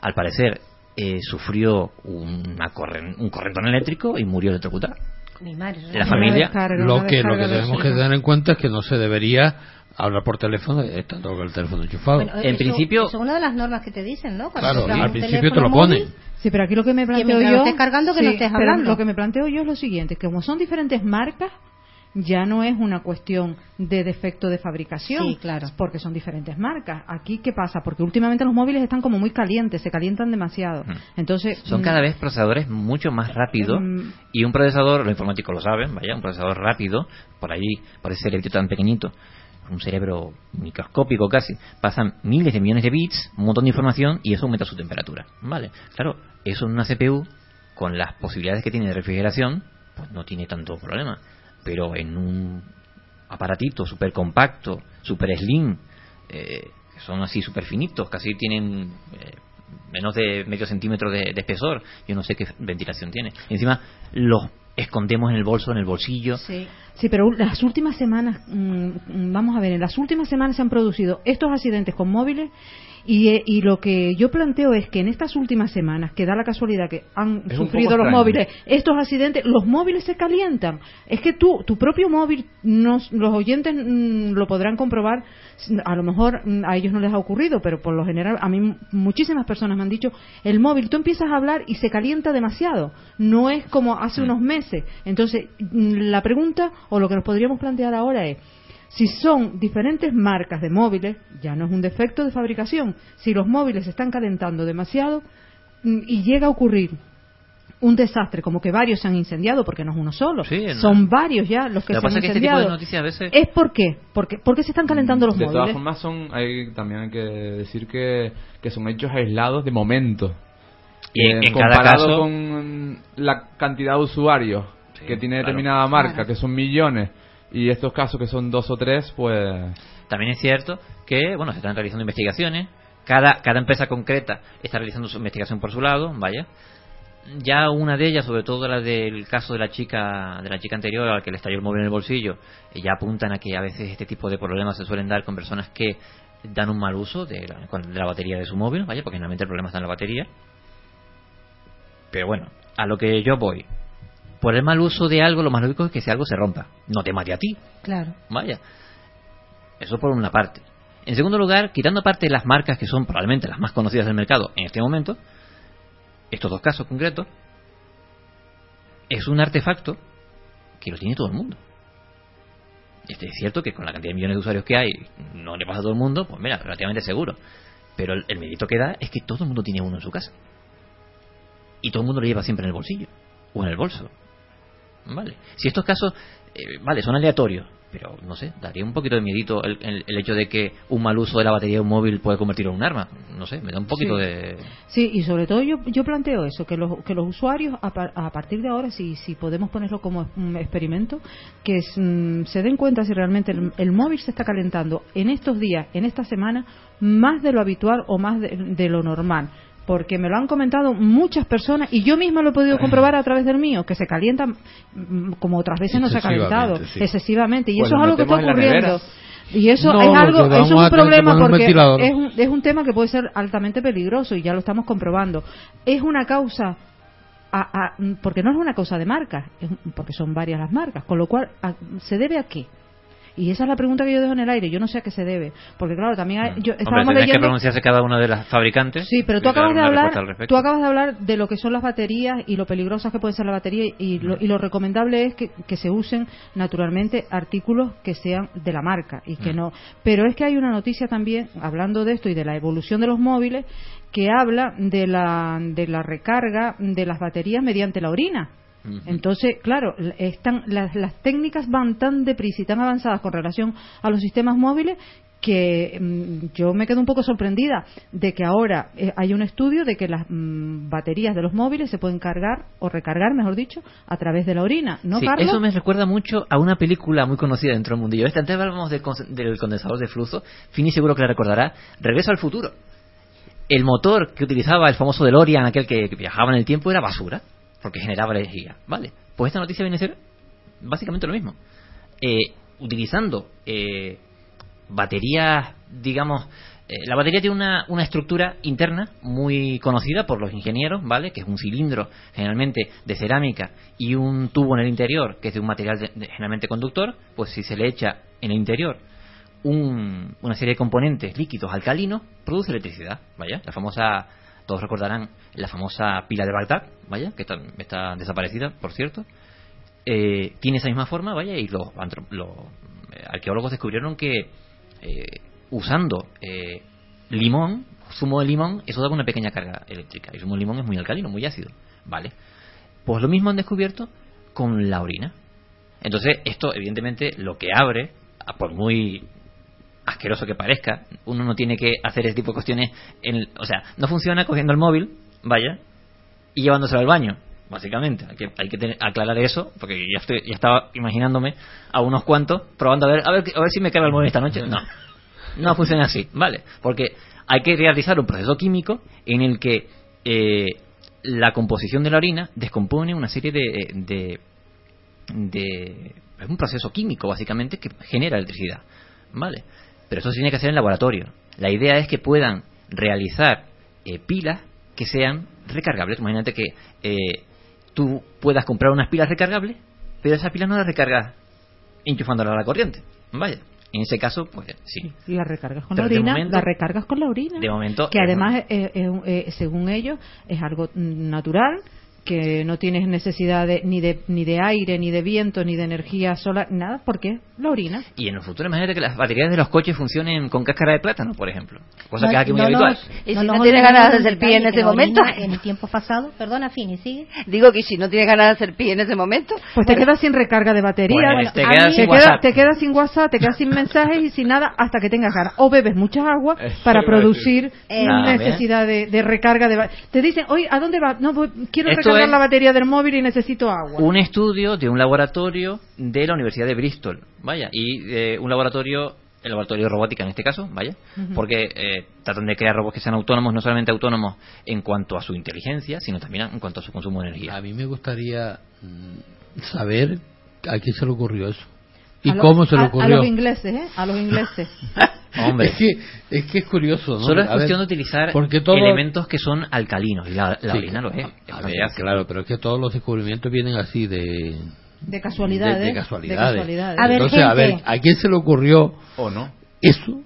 Al parecer eh, sufrió una corren- un correntón eléctrico y murió electrocutada. Mi madre. La familia, lo que, lo que tenemos que tener en cuenta es que no se debería hablar por teléfono estando con el teléfono enchufado. Bueno, eso- Eso es una de las normas que te dicen, ¿no? Cuando Claro, al principio te lo móvil, ponen. Sí, pero aquí lo que me planteo yo. lo estés cargando, que no estés pero hablando. Lo que me planteo yo es lo siguiente: que como son diferentes marcas, ya no es una cuestión de defecto de fabricación. Sí, claro. Porque son diferentes marcas. Aquí, ¿qué pasa? Porque últimamente los móviles están como muy calientes, se calientan demasiado. Entonces. son mm, cada vez procesadores mucho más rápidos Mm. y un procesador, los informáticos lo saben, vaya, un procesador rápido, por allí, por ese cerebrito tan pequeñito, un cerebro microscópico casi, pasan miles de millones de bits, un montón de información y eso aumenta su temperatura, ¿vale? Claro, eso en una CPU, con las posibilidades que tiene de refrigeración, pues no tiene tanto problema, pero en un aparatito súper compacto, súper slim, eh, son así súper finitos, casi tienen eh, menos de medio centímetro de, espesor, yo no sé qué ventilación tiene. Encima los escondemos en el bolso, en el bolsillo. Sí. Sí, pero las últimas semanas, mm, mm, vamos a ver, en las últimas semanas se han producido estos accidentes con móviles y, eh, y lo que yo planteo es que en estas últimas semanas, que da la casualidad que han Es sufrido los extraño. móviles, estos accidentes, los móviles se calientan. Es que tú, tu propio móvil, nos- los oyentes mm, lo podrán comprobar, a lo mejor mm, a ellos no les ha ocurrido, pero por lo general a mí muchísimas personas me han dicho, el móvil, tú empiezas a hablar y se calienta demasiado, no es como hace unos meses. Entonces, mm, la pregunta o lo que nos podríamos plantear ahora es, si son diferentes marcas de móviles, ya no es un defecto de fabricación. Si los móviles se están calentando demasiado mm, y llega a ocurrir un desastre, como que varios se han incendiado, porque no es uno solo, Sí, no. son varios ya los que Lo se que pasa han es que este tipo de incendiado. noticias a veces... ¿Es por qué? Porque, ¿Por qué se están calentando los de todas móviles? formas son hay también hay que decir que, que son hechos aislados de momento Y en- Eh, en cada comparado caso- con la cantidad de usuarios que tiene claro. determinada marca Claro. que son millones Y estos casos que son dos o tres, pues... También es cierto que, bueno, se están realizando investigaciones. Cada, cada empresa concreta está realizando su investigación por su lado, vaya. Ya una de ellas, sobre todo la del caso de la chica de la chica anterior al que le estalló el móvil en el bolsillo, eh, ya apuntan a que a veces este tipo de problemas se suelen dar con personas que dan un mal uso de la, de la batería de su móvil, vaya, porque generalmente el problema está en la batería. Pero bueno, a lo que yo voy. Por el mal uso de algo, lo más lógico es que si algo se rompa. No te mate a ti, Claro. Vaya. Eso por una parte. En segundo lugar, quitando aparte las marcas que son probablemente las más conocidas del mercado en este momento, estos dos casos concretos, es un artefacto que lo tiene todo el mundo. Este, es cierto que con la cantidad de millones de usuarios que hay, no le pasa a todo el mundo, pues mira, relativamente seguro. Pero el, el mérito que da es que todo el mundo tiene uno en su casa. Y todo el mundo lo lleva siempre en el bolsillo o en el bolso. Vale. Si estos casos, eh, vale, son aleatorios, pero no sé, daría un poquito de miedito el, el- el hecho de que un mal uso de la batería de un móvil puede convertirlo en un arma. No sé, me da un poquito Sí. de. Sí, y sobre todo yo, yo planteo eso, que los, que los usuarios a, par- a partir de ahora, si, si podemos ponerlo como un experimento, que mm, se den cuenta si realmente el, el móvil se está calentando en estos días, en esta semana, más de lo habitual o más de, de lo normal. Porque me lo han comentado muchas personas y yo misma lo he podido comprobar a través del mío, que se calienta mm, como otras veces no se ha calentado Excesivamente, sí. excesivamente. Y Pues eso es algo que está ocurriendo. Y eso No, es algo, eso es un a problema un porque es un, es un tema que puede ser altamente peligroso y ya lo estamos comprobando. Es una causa, a- a- porque no es una causa de marcas, porque son varias las marcas, con lo cual, a- ¿se debe a qué? Y esa es la pregunta que yo dejo en el aire. Yo no sé a qué se debe. Porque, claro, también hay, yo, Hombre, estábamos tendría que pronunciarse cada una de las fabricantes. Sí, pero tú acabas de hablar, tú acabas de hablar de lo que son las baterías y lo peligrosas que pueden ser las baterías y lo, y lo recomendable es que, que se usen naturalmente artículos que sean de la marca y que no. Pero es que hay una noticia también hablando de esto y de la evolución de los móviles que habla de la de la recarga de las baterías mediante la orina. Entonces, claro, están, las, las técnicas van tan deprisa y tan avanzadas con relación a los sistemas móviles que mm, yo me quedo un poco sorprendida de que ahora eh, hay un estudio de que las mm, baterías de los móviles se pueden cargar o recargar, mejor dicho, a través de la orina. ¿No, Sí, Carlos? eso me recuerda mucho a una película muy conocida dentro del mundillo. Este, antes hablábamos del, cons- del condensador de flujo. Fini seguro que la recordará. Regreso al futuro. El motor que utilizaba el famoso DeLorean, aquel que, que viajaba en el tiempo, era basura, porque generaba energía. Vale, pues esta noticia viene a ser básicamente lo mismo. Eh, utilizando eh, baterías, digamos, eh, la batería tiene una, una estructura interna muy conocida por los ingenieros, ¿vale? Que es un cilindro generalmente de cerámica y un tubo en el interior que es de un material de- generalmente conductor, pues si se le echa en el interior un- una serie de componentes líquidos alcalinos, produce electricidad, vaya, la famosa, todos recordarán la famosa pila de Bagdad, vaya, que está, desaparecida, por cierto, eh, tiene esa misma forma, vaya, y los, los, eh, arqueólogos descubrieron que eh, usando limón, zumo de limón, eso daba una pequeña carga eléctrica. El zumo de limón es muy alcalino, muy ácido, ¿vale? Pues lo mismo han descubierto con la orina. Entonces, esto evidentemente lo que abre, a por muy asqueroso que parezca, uno no tiene que hacer ese tipo de cuestiones, en, o sea, no funciona cogiendo el móvil, vaya, y llevándoselo al baño, básicamente. Hay que, hay que tener- aclarar eso, porque ya, estoy, ya estaba imaginándome a unos cuantos probando a ver, a ver, a ver si me carga el móvil esta noche. No, no funciona así, ¿vale? Porque hay que realizar un proceso químico en el que eh, la composición de la orina descompone una serie de, de, de- es un proceso químico básicamente que genera electricidad, ¿vale? Pero eso se tiene que hacer en laboratorio. La idea es que puedan realizar eh, pilas que sean recargables. Imagínate que eh, tú puedas comprar unas pilas recargables, pero esa pila no la recargas enchufándola a la corriente. Vaya, en ese caso, pues sí. Y la recargas con Pero la orina, momento- la recargas con la orina. De momento, que eh, además, eh, eh, eh, según ellos, es algo natural, que no tienes necesidad de, ni, de, ni de aire, ni de viento, ni de energía solar, nada, porque la orina. Y en el futuro, imagínate que las baterías de los coches funcionen con cáscara de plátano, por ejemplo. cosa que es aquí muy no habitual. nos- ¿Y no si no tiene olvidemos ganas de hacer pie en ese momento? En el tiempo pasado, perdona, Fini, sigue. Digo que si no tiene ganas de hacer pie en ese momento, Pues te quedas sin recarga de batería. Pues te quedas sin te, quedas, WhatsApp. te quedas sin WhatsApp, te quedas sin mensajes y sin nada hasta que tengas ganas. O bebes mucha agua Eso para producir Eh, necesidad de, de recarga de ba- Te dicen, oye, ¿a dónde vas? No, voy- quiero Esto recargar es- la batería del móvil y necesito agua. Un estudio de un laboratorio de la Universidad de Bristol, vaya, y eh, un laboratorio, el laboratorio de robótica en este caso, vaya, porque eh, tratan de crear robots que sean autónomos, no solamente autónomos en cuanto a su inteligencia, sino también en cuanto a su consumo de energía. A mí me gustaría mm, saber a quién se le ocurrió eso. ¿Y cómo se le ocurrió? A los ingleses, ¿eh? A los ingleses. Hombre, Es que, es que es curioso, ¿no? solo es A ver, cuestión de utilizar porque todo- elementos que son alcalinos, y la, la Sí, orina lo es. a- es a bastante ver, ácido. claro, pero es que todos los descubrimientos vienen así de... De casualidades. De, de De casualidades. A ver, Entonces, a ver, gente. ¿a quién se le ocurrió ¿O no? eso?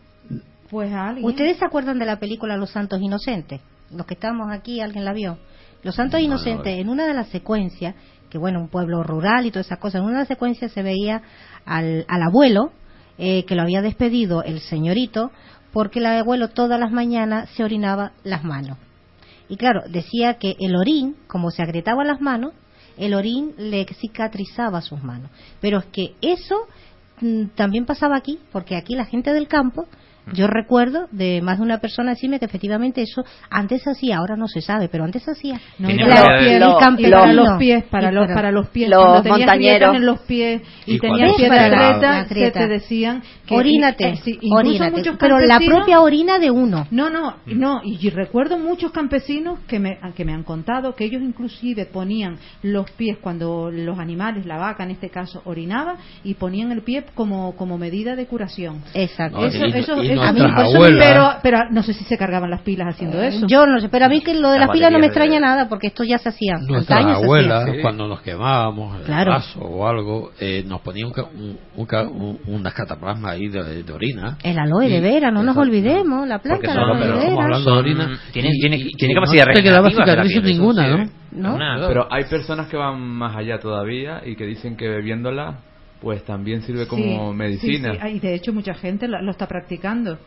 Pues a alguien. ¿Ustedes se acuerdan de la película Los Santos Inocentes? Los que estamos aquí, ¿alguien la vio? Los Santos Inocentes, en una de las secuencias, que bueno, un pueblo rural y todas esas cosas, en una de las secuencias se veía al, al abuelo eh, que lo había despedido el señorito porque el abuelo todas las mañanas se orinaba las manos. Y claro, decía que el orín, como se agrietaba las manos, el orín le cicatrizaba sus manos. Pero es que eso mm, también pasaba aquí, porque aquí la gente del campo, yo recuerdo de más de una persona decirme que efectivamente eso antes hacía, ahora no se sabe, pero antes hacía. No, Tiene y los pies, lo- y para los pies, para Y los, para- los pies. los montañeros. en los pies y, Y tenías atleta, las se te decían que orínate, eh, sí, incluso orínate. muchos pero la campesinos- propia orina de uno. No, no, no. Y, y recuerdo muchos campesinos que me, que me han contado que ellos inclusive ponían los pies cuando los animales, la vaca en este caso, orinaba y ponían el pie como, como medida de curación. Exacto. No, Eso, y- eso, eso- nuestras eso- abuelas- pero, pero no sé si se cargaban las pilas haciendo eso. Yo no sé, pero a mí que lo de Las las pilas no me baterías de- extraña nada porque esto ya se hacía. Nuestras abuelas, hacía. cuando nos quemábamos el Claro. vaso o algo, eh, nos ponían un, ca- un- un unas cataplasmas ahí de, de orina. El aloe de vera, no nos olvidemos, la planta pero de vera. hablando de orina. tiene- y- tiene- y- tiene y capacidad no te quedaba cicatrices ninguna, ¿no? ¿eh? ¿No? Pero hay personas que van más allá todavía y que dicen que bebiéndola pues también sirve como Sí, medicina. sí, sí. Y de hecho mucha gente lo, lo está practicando.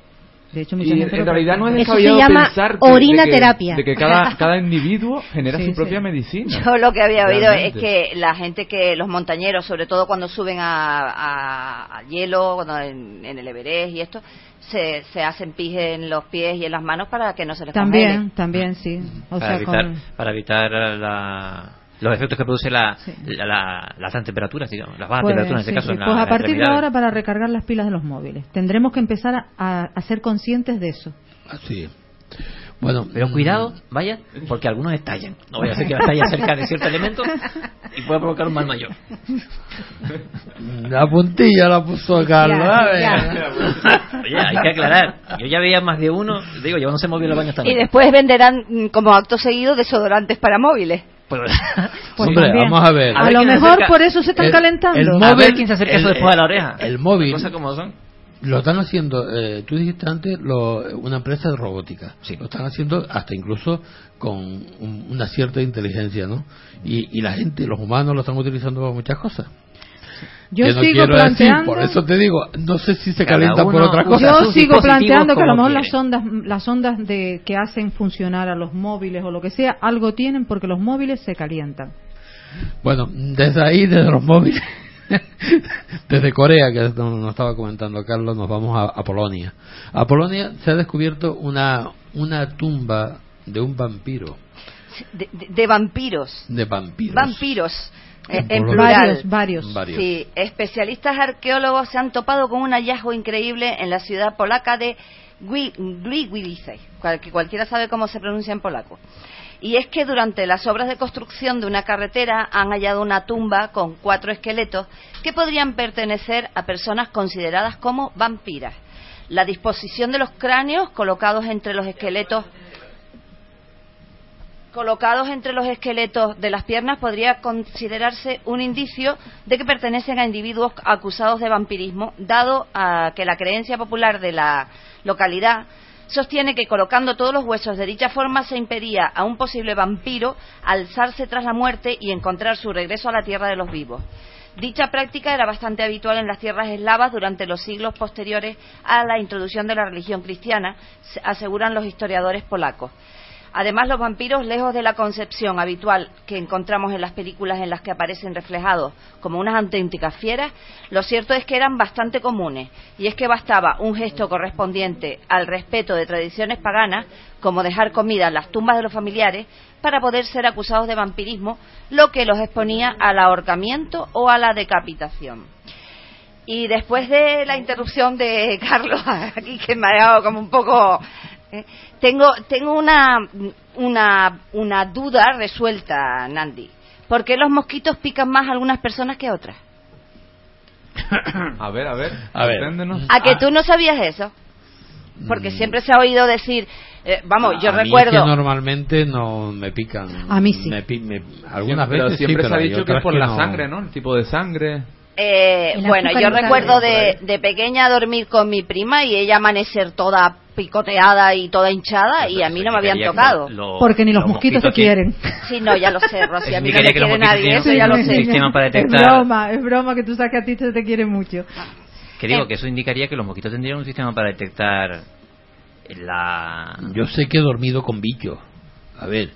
De hecho mucha Y gente en lo realidad no es practica. Eso se descabellado llama pensar orina de que, terapia. de que cada, cada individuo genera Sí, su sí. propia medicina. Yo lo que había oído Realmente. es que la gente que, los montañeros, sobre todo cuando suben a, a- a hielo, cuando en, en el Everest y esto, se, se hacen pis en los pies y en las manos para que no se les También, congele. también, sí. O para, sea, evitar, con- para evitar la- los efectos que produce la, Sí. la- la- las altas temperaturas, digamos, las bajas Pues, temperaturas en este sí, caso. sí. en la- Pues a partir de ahora para recargar las pilas de los móviles. Tendremos que empezar a, a- a ser conscientes de eso. Así es. Bueno, Pero mm, cuidado, vaya, porque algunos estallan. No vaya a ser que estalle cerca de cierto elemento y pueda provocar un mal mayor. La puntilla la puso Carlos. Oye, hay que aclarar. Yo ya veía más de uno, digo, llevándose móvil los baños Y también. después venderán mm, como acto seguido desodorantes para móviles. Pues, Pues Hombre, también. vamos a ver. A, ver lo mejor acerca. por eso se están El- calentando. el a móvil- ver quién se acerca eso el- después de la oreja. el móvil. Cosas como son. Lo están haciendo, eh, tú dijiste antes, lo- una empresa de robótica. Sí. Lo están haciendo hasta incluso con un- una cierta inteligencia, ¿no? Y, y la gente, los humanos lo están utilizando para muchas cosas. Yo Que no sigo quiero decir, planteando. por eso te digo, no sé si se calienta por otra cosa. Yo sigo planteando que a lo mejor las ondas, las ondas de que hacen funcionar a los móviles o lo que sea, algo tienen porque los móviles se calientan. Bueno, desde ahí, desde los móviles, desde Corea, que nos nos estaba comentando Carlos, nos vamos a, a Polonia. A Polonia se ha descubierto una, una tumba de un vampiro, De, de- de vampiros. de vampiros. Vampiros. Eh, En en Polonia. plural. Varios, varios. Varios. Sí, especialistas arqueólogos se han topado con un hallazgo increíble en la ciudad polaca de Gliwice, que cualquiera sabe cómo se pronuncia en polaco. Y es que durante las obras de construcción de una carretera han hallado una tumba con cuatro esqueletos que podrían pertenecer a personas consideradas como vampiras. La disposición de los cráneos colocados entre los esqueletos colocados entre los esqueletos de las piernas podría considerarse un indicio de que pertenecen a individuos acusados de vampirismo, dado que la creencia popular de la localidad sostiene que colocando todos los huesos de dicha forma se impedía a un posible vampiro alzarse tras la muerte y encontrar su regreso a la tierra de los vivos. Dicha práctica era bastante habitual en las tierras eslavas durante los siglos posteriores a la introducción de la religión cristiana, se- aseguran los historiadores polacos. Además, los vampiros, lejos de la concepción habitual que encontramos en las películas en las que aparecen reflejados como unas auténticas fieras, lo cierto es que eran bastante comunes, y es que bastaba un gesto correspondiente al respeto de tradiciones paganas, como dejar comida en las tumbas de los familiares, para poder ser acusados de vampirismo, lo que los exponía al ahorcamiento o a la decapitación. Y después de la interrupción de Carlos, aquí que me ha dejado como un poco... eh, tengo tengo una, una, una duda resuelta, Nandi. ¿Por qué los mosquitos pican más a algunas personas que a otras? A ver, a ver. A ver. ¿A que tú no sabías eso? Porque siempre se ha oído decir... eh, vamos, yo Mm. A mí recuerdo... es que normalmente no me pican. A mí sí. Me algunas veces siempre sí, se ha dicho que es por que la no. sangre, ¿no? El tipo de sangre. Eh, bueno, yo recuerdo de, de pequeña dormir con mi prima y ella amanecer toda picoteada y toda hinchada y a mí no me habían tocado. Porque ni los, mosquitos te quieren. Sí, no, ya lo sé, Rosy, a mí no me que los quiere mosquitos nadie, tienen eso ya lo sé. sistema para Es broma, es broma que tú sabes que a ti se te quiere mucho. Que digo, que eso indicaría que los mosquitos tendrían un sistema para detectar la... Yo sé que he dormido con bichos. A ver,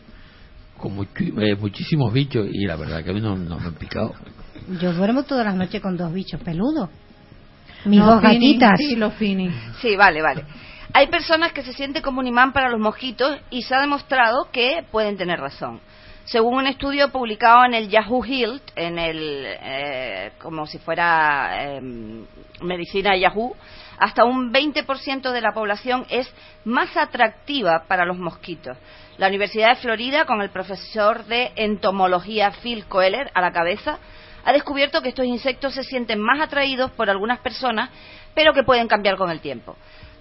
con eh, muchísimos bichos y la verdad que a mí no, no me han picado. Yo duermo todas las noches con dos bichos peludos. Mis No, dos Fini, gatitas. Sí, los Fini. Sí, vale, vale. Hay personas que se sienten como un imán para los mosquitos y se ha demostrado que pueden tener razón. Según un estudio publicado en el Yahoo Health, en el, eh, como si fuera eh, medicina Yahoo, hasta un 20% de la población es más atractiva para los mosquitos. La Universidad de Florida, con el profesor de entomología Phil Coeller a la cabeza, ha descubierto que estos insectos se sienten más atraídos por algunas personas, pero que pueden cambiar con el tiempo.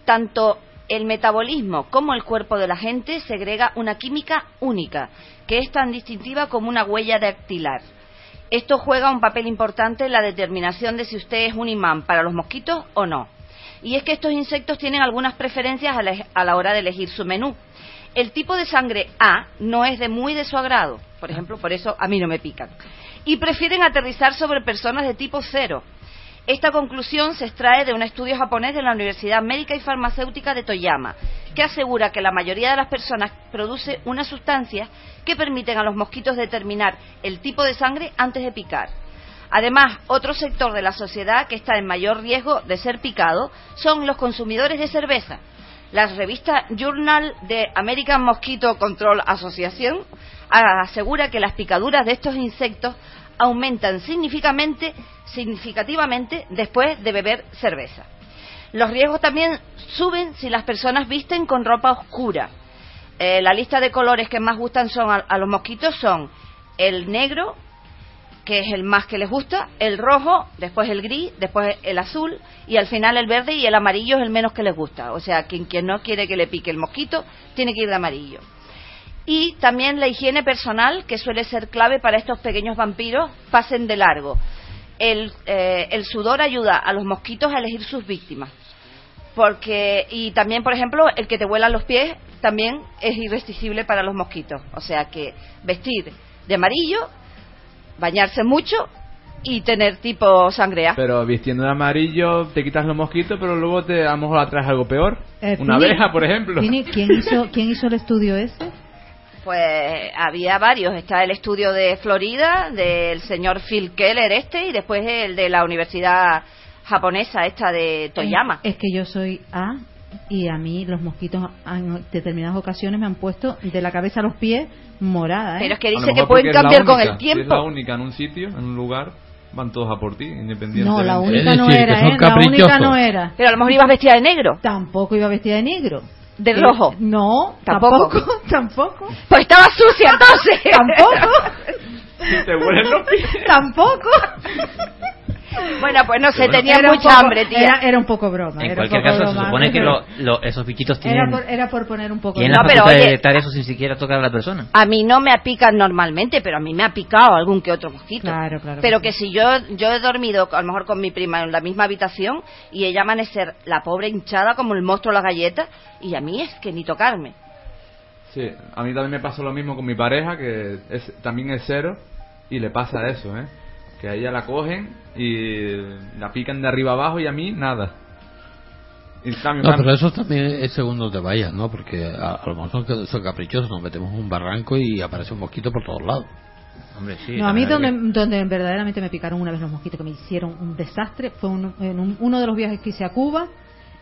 Tanto el metabolismo como el cuerpo de la gente segrega una química única, que es tan distintiva como una huella dactilar. Esto juega un papel importante en la determinación de si usted es un imán para los mosquitos o no. Y es que estos insectos tienen algunas preferencias a la, a la hora de elegir su menú. El tipo de sangre A no es de muy de su agrado, por ejemplo, por eso a mí no me pican. Y prefieren aterrizar sobre personas de tipo cero. Esta conclusión se extrae de un estudio japonés de la Universidad Médica y Farmacéutica de Toyama, que asegura que la mayoría de las personas produce una sustancia que permiten a los mosquitos determinar el tipo de sangre antes de picar. Además, otro sector de la sociedad que está en mayor riesgo de ser picado son los consumidores de cerveza. La revista Journal de American Mosquito Control Association asegura que las picaduras de estos insectos aumentan significativamente, después de beber cerveza. Los riesgos también suben si las personas visten con ropa oscura. Eh, la lista de colores que más gustan son a los mosquitos son el negro, que es el más que les gusta, el rojo, después el gris, después el azul y al final el verde y el amarillo es el menos que les gusta. O sea, quien, quien no quiere que le pique el mosquito tiene que ir de amarillo. Y también la higiene personal, que suele ser clave para estos pequeños vampiros, pasen de largo. El, eh, el sudor ayuda a los mosquitos a elegir sus víctimas. Porque, y también, por ejemplo, el que te vuelan los pies también es irresistible para los mosquitos. O sea que vestir de amarillo, bañarse mucho y tener tipo sangre A. Pero vistiendo de amarillo te quitas los mosquitos, pero luego te a lo mejor atraes algo peor. Eh, Una Fini, abeja, por ejemplo. Fini, ¿quién hizo, ¿Quién hizo el estudio ese? Pues había varios. Está el estudio de Florida, del señor Phil Keller este, y después el de la Universidad japonesa esta de Toyama. Es, es que yo soy A y a mí los mosquitos en determinadas ocasiones me han puesto de la cabeza a los pies morada. ¿eh? Pero es que dice que pueden cambiar con única. el Si es la tiempo. única en un sitio, en un lugar, van todos a por ti, independientemente. No, la única no decir, era, ¿eh? La única no era. Pero a lo mejor ibas vestida de negro, Tampoco iba vestida de negro. de Eh, rojo. No, Tampoco. tampoco, tampoco. Pues estaba sucia entonces. Tampoco, te huelen los pies. tampoco. Bueno, pues no sé, Bueno. tenía mucha poco- hambre, tía. Era, era un poco broma. En era un cualquier poco caso, se supone que lo- lo- esos bichitos tienen... Era por, era por poner un poco la No, pero de oye- detectar eso sin siquiera tocar a la persona. A mí no me pican normalmente, pero a mí me ha picado algún que otro mosquito. Claro, claro. Pero que si yo yo he dormido a lo mejor con mi prima en la misma habitación y ella amanecer la pobre hinchada como el monstruo de las galletas y a mí es que ni tocarme. Sí, a mí también me pasó lo mismo con mi pareja, que es, también es cero, y le pasa eso, ¿eh? Que a ella la cogen y la pican de arriba abajo y a mí nada. No, pero eso también es según donde vayas, ¿no? Porque a, a lo mejor son, que- son caprichosos, nos metemos en un barranco y aparece un mosquito por todos lados. Hombre, sí. No, a mí donde, donde verdaderamente me picaron una vez los mosquitos que me hicieron un desastre fue un- en un- uno de los viajes que hice a Cuba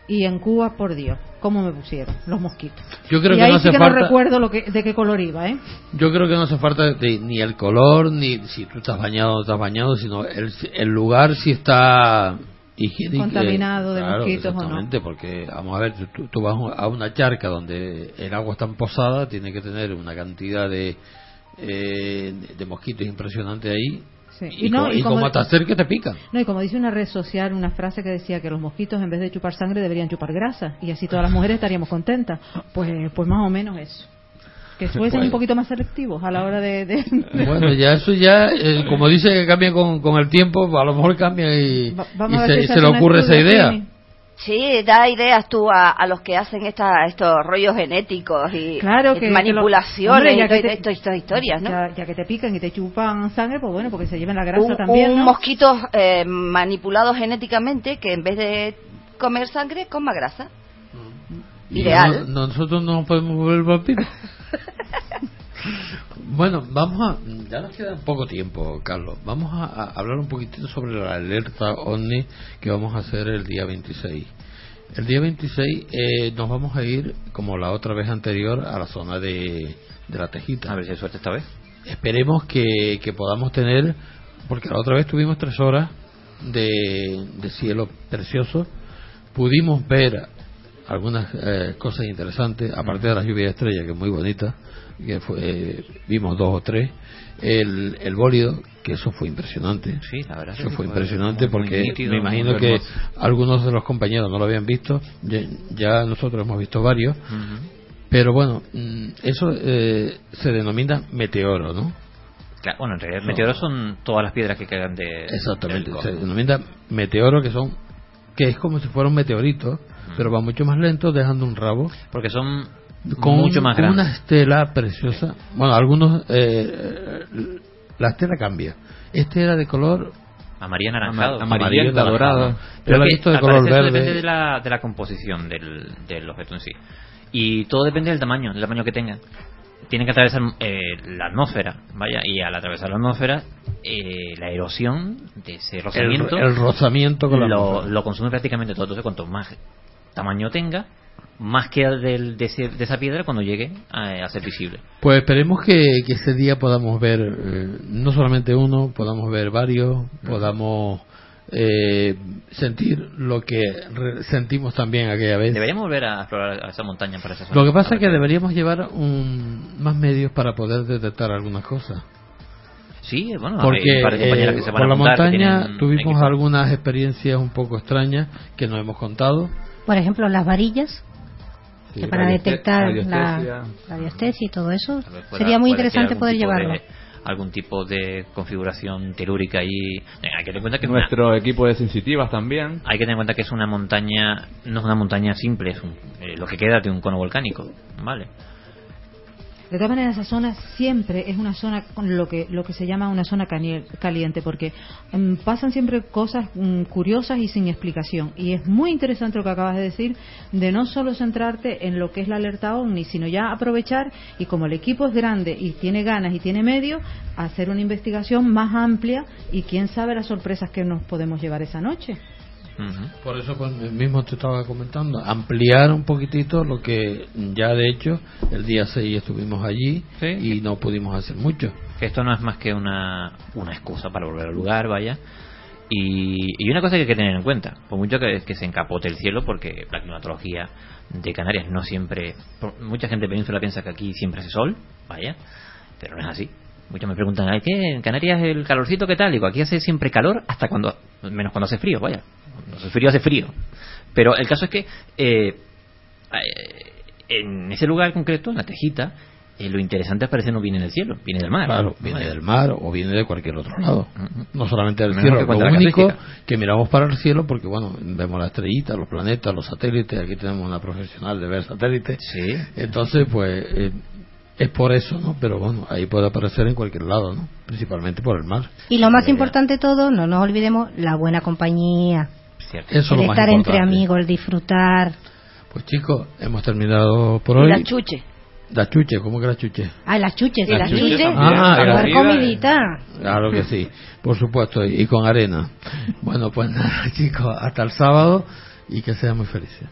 y en Cuba, por Dios, cómo me pusieron los mosquitos. Yo creo y que ahí no sí hace que falta- no recuerdo lo que, de qué color iba, ¿eh? Yo creo que no hace falta de- ni el color, ni si tú estás bañado o no estás bañado, sino el, el lugar si está higiénico. Contaminado de Claro, mosquitos o no. exactamente, porque vamos a ver, tú, tú vas a una charca donde el agua está posada, tiene que tener una cantidad de, eh, de mosquitos impresionante ahí. Sí. Y, Y no, como, y como- como te acerques te pican. No, y como dice una red social, una frase que decía que los mosquitos en vez de chupar sangre deberían chupar grasa y así todas las mujeres estaríamos contentas. Pues, pues más o menos eso. Que fuesen Bueno. un poquito más selectivos a la hora de... de- de- Bueno, ya eso ya, eh, como dice que cambia con, con el tiempo, a lo mejor cambia y, Va- se, se le ocurre esa idea. Sí, da ideas tú a, a los que hacen esta, estos rollos genéticos y, Claro y que- que lo- manipulaciones hombre, y te- esto- estas historias, ¿no? Ya, ya que te pican y te chupan sangre, pues bueno, porque se lleven la grasa un, también, un ¿no? mosquito eh, manipulado genéticamente que en vez de comer sangre coma grasa. Y Ideal. no- nosotros no podemos volver vampiros. bueno, vamos a. Ya nos queda poco tiempo, Carlos. Vamos a, a hablar un poquitito sobre la alerta OVNI que vamos a hacer el día 26. El día 26 eh, nos vamos a ir, como la otra vez anterior, a la zona de, de la Tejita. A ver si hay suerte esta vez. Esperemos que, que podamos tener, porque la otra vez tuvimos tres horas de, de cielo precioso, pudimos ver algunas eh, cosas interesantes, aparte de la lluvia de estrellas, que es muy bonita, que fue, eh, vimos dos o tres, el, el bólido, que eso fue impresionante. Sí, la verdad. Eso que fue impresionante muy porque nítido, me imagino que algunos de los compañeros no lo habían visto, ya, ya nosotros hemos visto varios, pero bueno, mm, eso eh, se denomina meteoro, ¿no? Claro, bueno, en realidad meteoros son todas las piedras que caen de. Exactamente, del se denomina meteoro que son que es como si fuera un meteorito, pero va mucho más lento dejando un rabo Porque son con mucho más con grandes. una estela preciosa. Bueno, algunos eh, la estela cambia. Este era de color Amarillo anaranjado. Amarillo. Yo Pero he visto de color verde. depende de la, de la composición del, del objeto en sí. Y todo depende del tamaño, del tamaño que tenga. Tiene que atravesar eh, la atmósfera, vaya, y al atravesar la atmósfera, eh, la erosión de ese rozamiento el rozamiento con la lo, lo consume prácticamente todo. Entonces, cuanto más tamaño tenga, más queda del- de, ese- de esa piedra cuando llegue a, a ser visible. Pues esperemos que, que ese día podamos ver eh, no solamente uno, podamos ver varios, podamos eh, sentir lo que re- sentimos también aquella vez. Deberíamos volver a explorar a esa montaña para esa zona. Lo que pasa es que deberíamos llevar un, más medios para poder detectar algunas cosas. Sí, bueno, Porque eh, que se van por a la que montaña tuvimos equipo. algunas experiencias un poco extrañas que nos hemos contado. Por ejemplo, las varillas, Sí, que para detectar radiestesia. la radiestesia y todo eso, sería muy interesante poder tipo de- llevarlo. algún tipo de configuración telúrica y hay que tener en cuenta que es una- Nuestro equipo de sensitivas también. hay que tener en cuenta que es una montaña no es una montaña simple es un- eh, lo que queda de un cono volcánico vale De todas maneras, esa zona siempre es una zona lo que lo que se llama una zona caliente, porque mm, pasan siempre cosas mm, curiosas y sin explicación. Y es muy interesante lo que acabas de decir, de no solo centrarte en lo que es la alerta OVNI, sino ya aprovechar y como el equipo es grande y tiene ganas y tiene medios, hacer una investigación más amplia y quién sabe las sorpresas que nos podemos llevar esa noche. Por eso pues, mismo te estaba comentando, ampliar un poquitito lo que ya de hecho el día 6 estuvimos allí Sí. y no pudimos hacer mucho. que esto no es más que una, una excusa para volver al lugar, vaya. Y, y una cosa que hay que tener en cuenta, por mucho que, que se encapote el cielo, porque la climatología de Canarias no siempre. por- mucha gente de península piensa que aquí siempre hace sol, vaya, pero no es así. Muchos me preguntan, ¿ay qué? ¿En Canarias el calorcito qué tal? Digo, aquí hace siempre calor hasta cuando. menos cuando hace frío, vaya. Cuando hace frío, hace frío. Pero el caso es que. eh, eh, en ese lugar concreto, en la Tejita, eh, lo interesante es parece no viene del cielo, viene del mar. Claro, viene del mar o viene de cualquier otro lado. No solamente del cielo. Lo único que miramos para el cielo porque, bueno, vemos las estrellitas, los planetas, los satélites. Aquí tenemos una profesional de ver satélites. Sí. Entonces, pues, eh, es por eso, ¿no? Pero bueno, ahí puede aparecer en cualquier lado, ¿no? Principalmente por el mar. Y lo más importante de todo, no nos olvidemos, la buena compañía. Cierto. Eso es el lo más estar entre amigos, el disfrutar. Pues chicos, hemos terminado por Y hoy. la chuche. La chuche, ¿cómo que la chuche? Ah, las chuches. Y las chuches chuches. también. Ah, Para era- dar comidita. Claro que sí, por supuesto, y y con arena. Bueno, pues nada, chicos, hasta el sábado y que sean muy felices.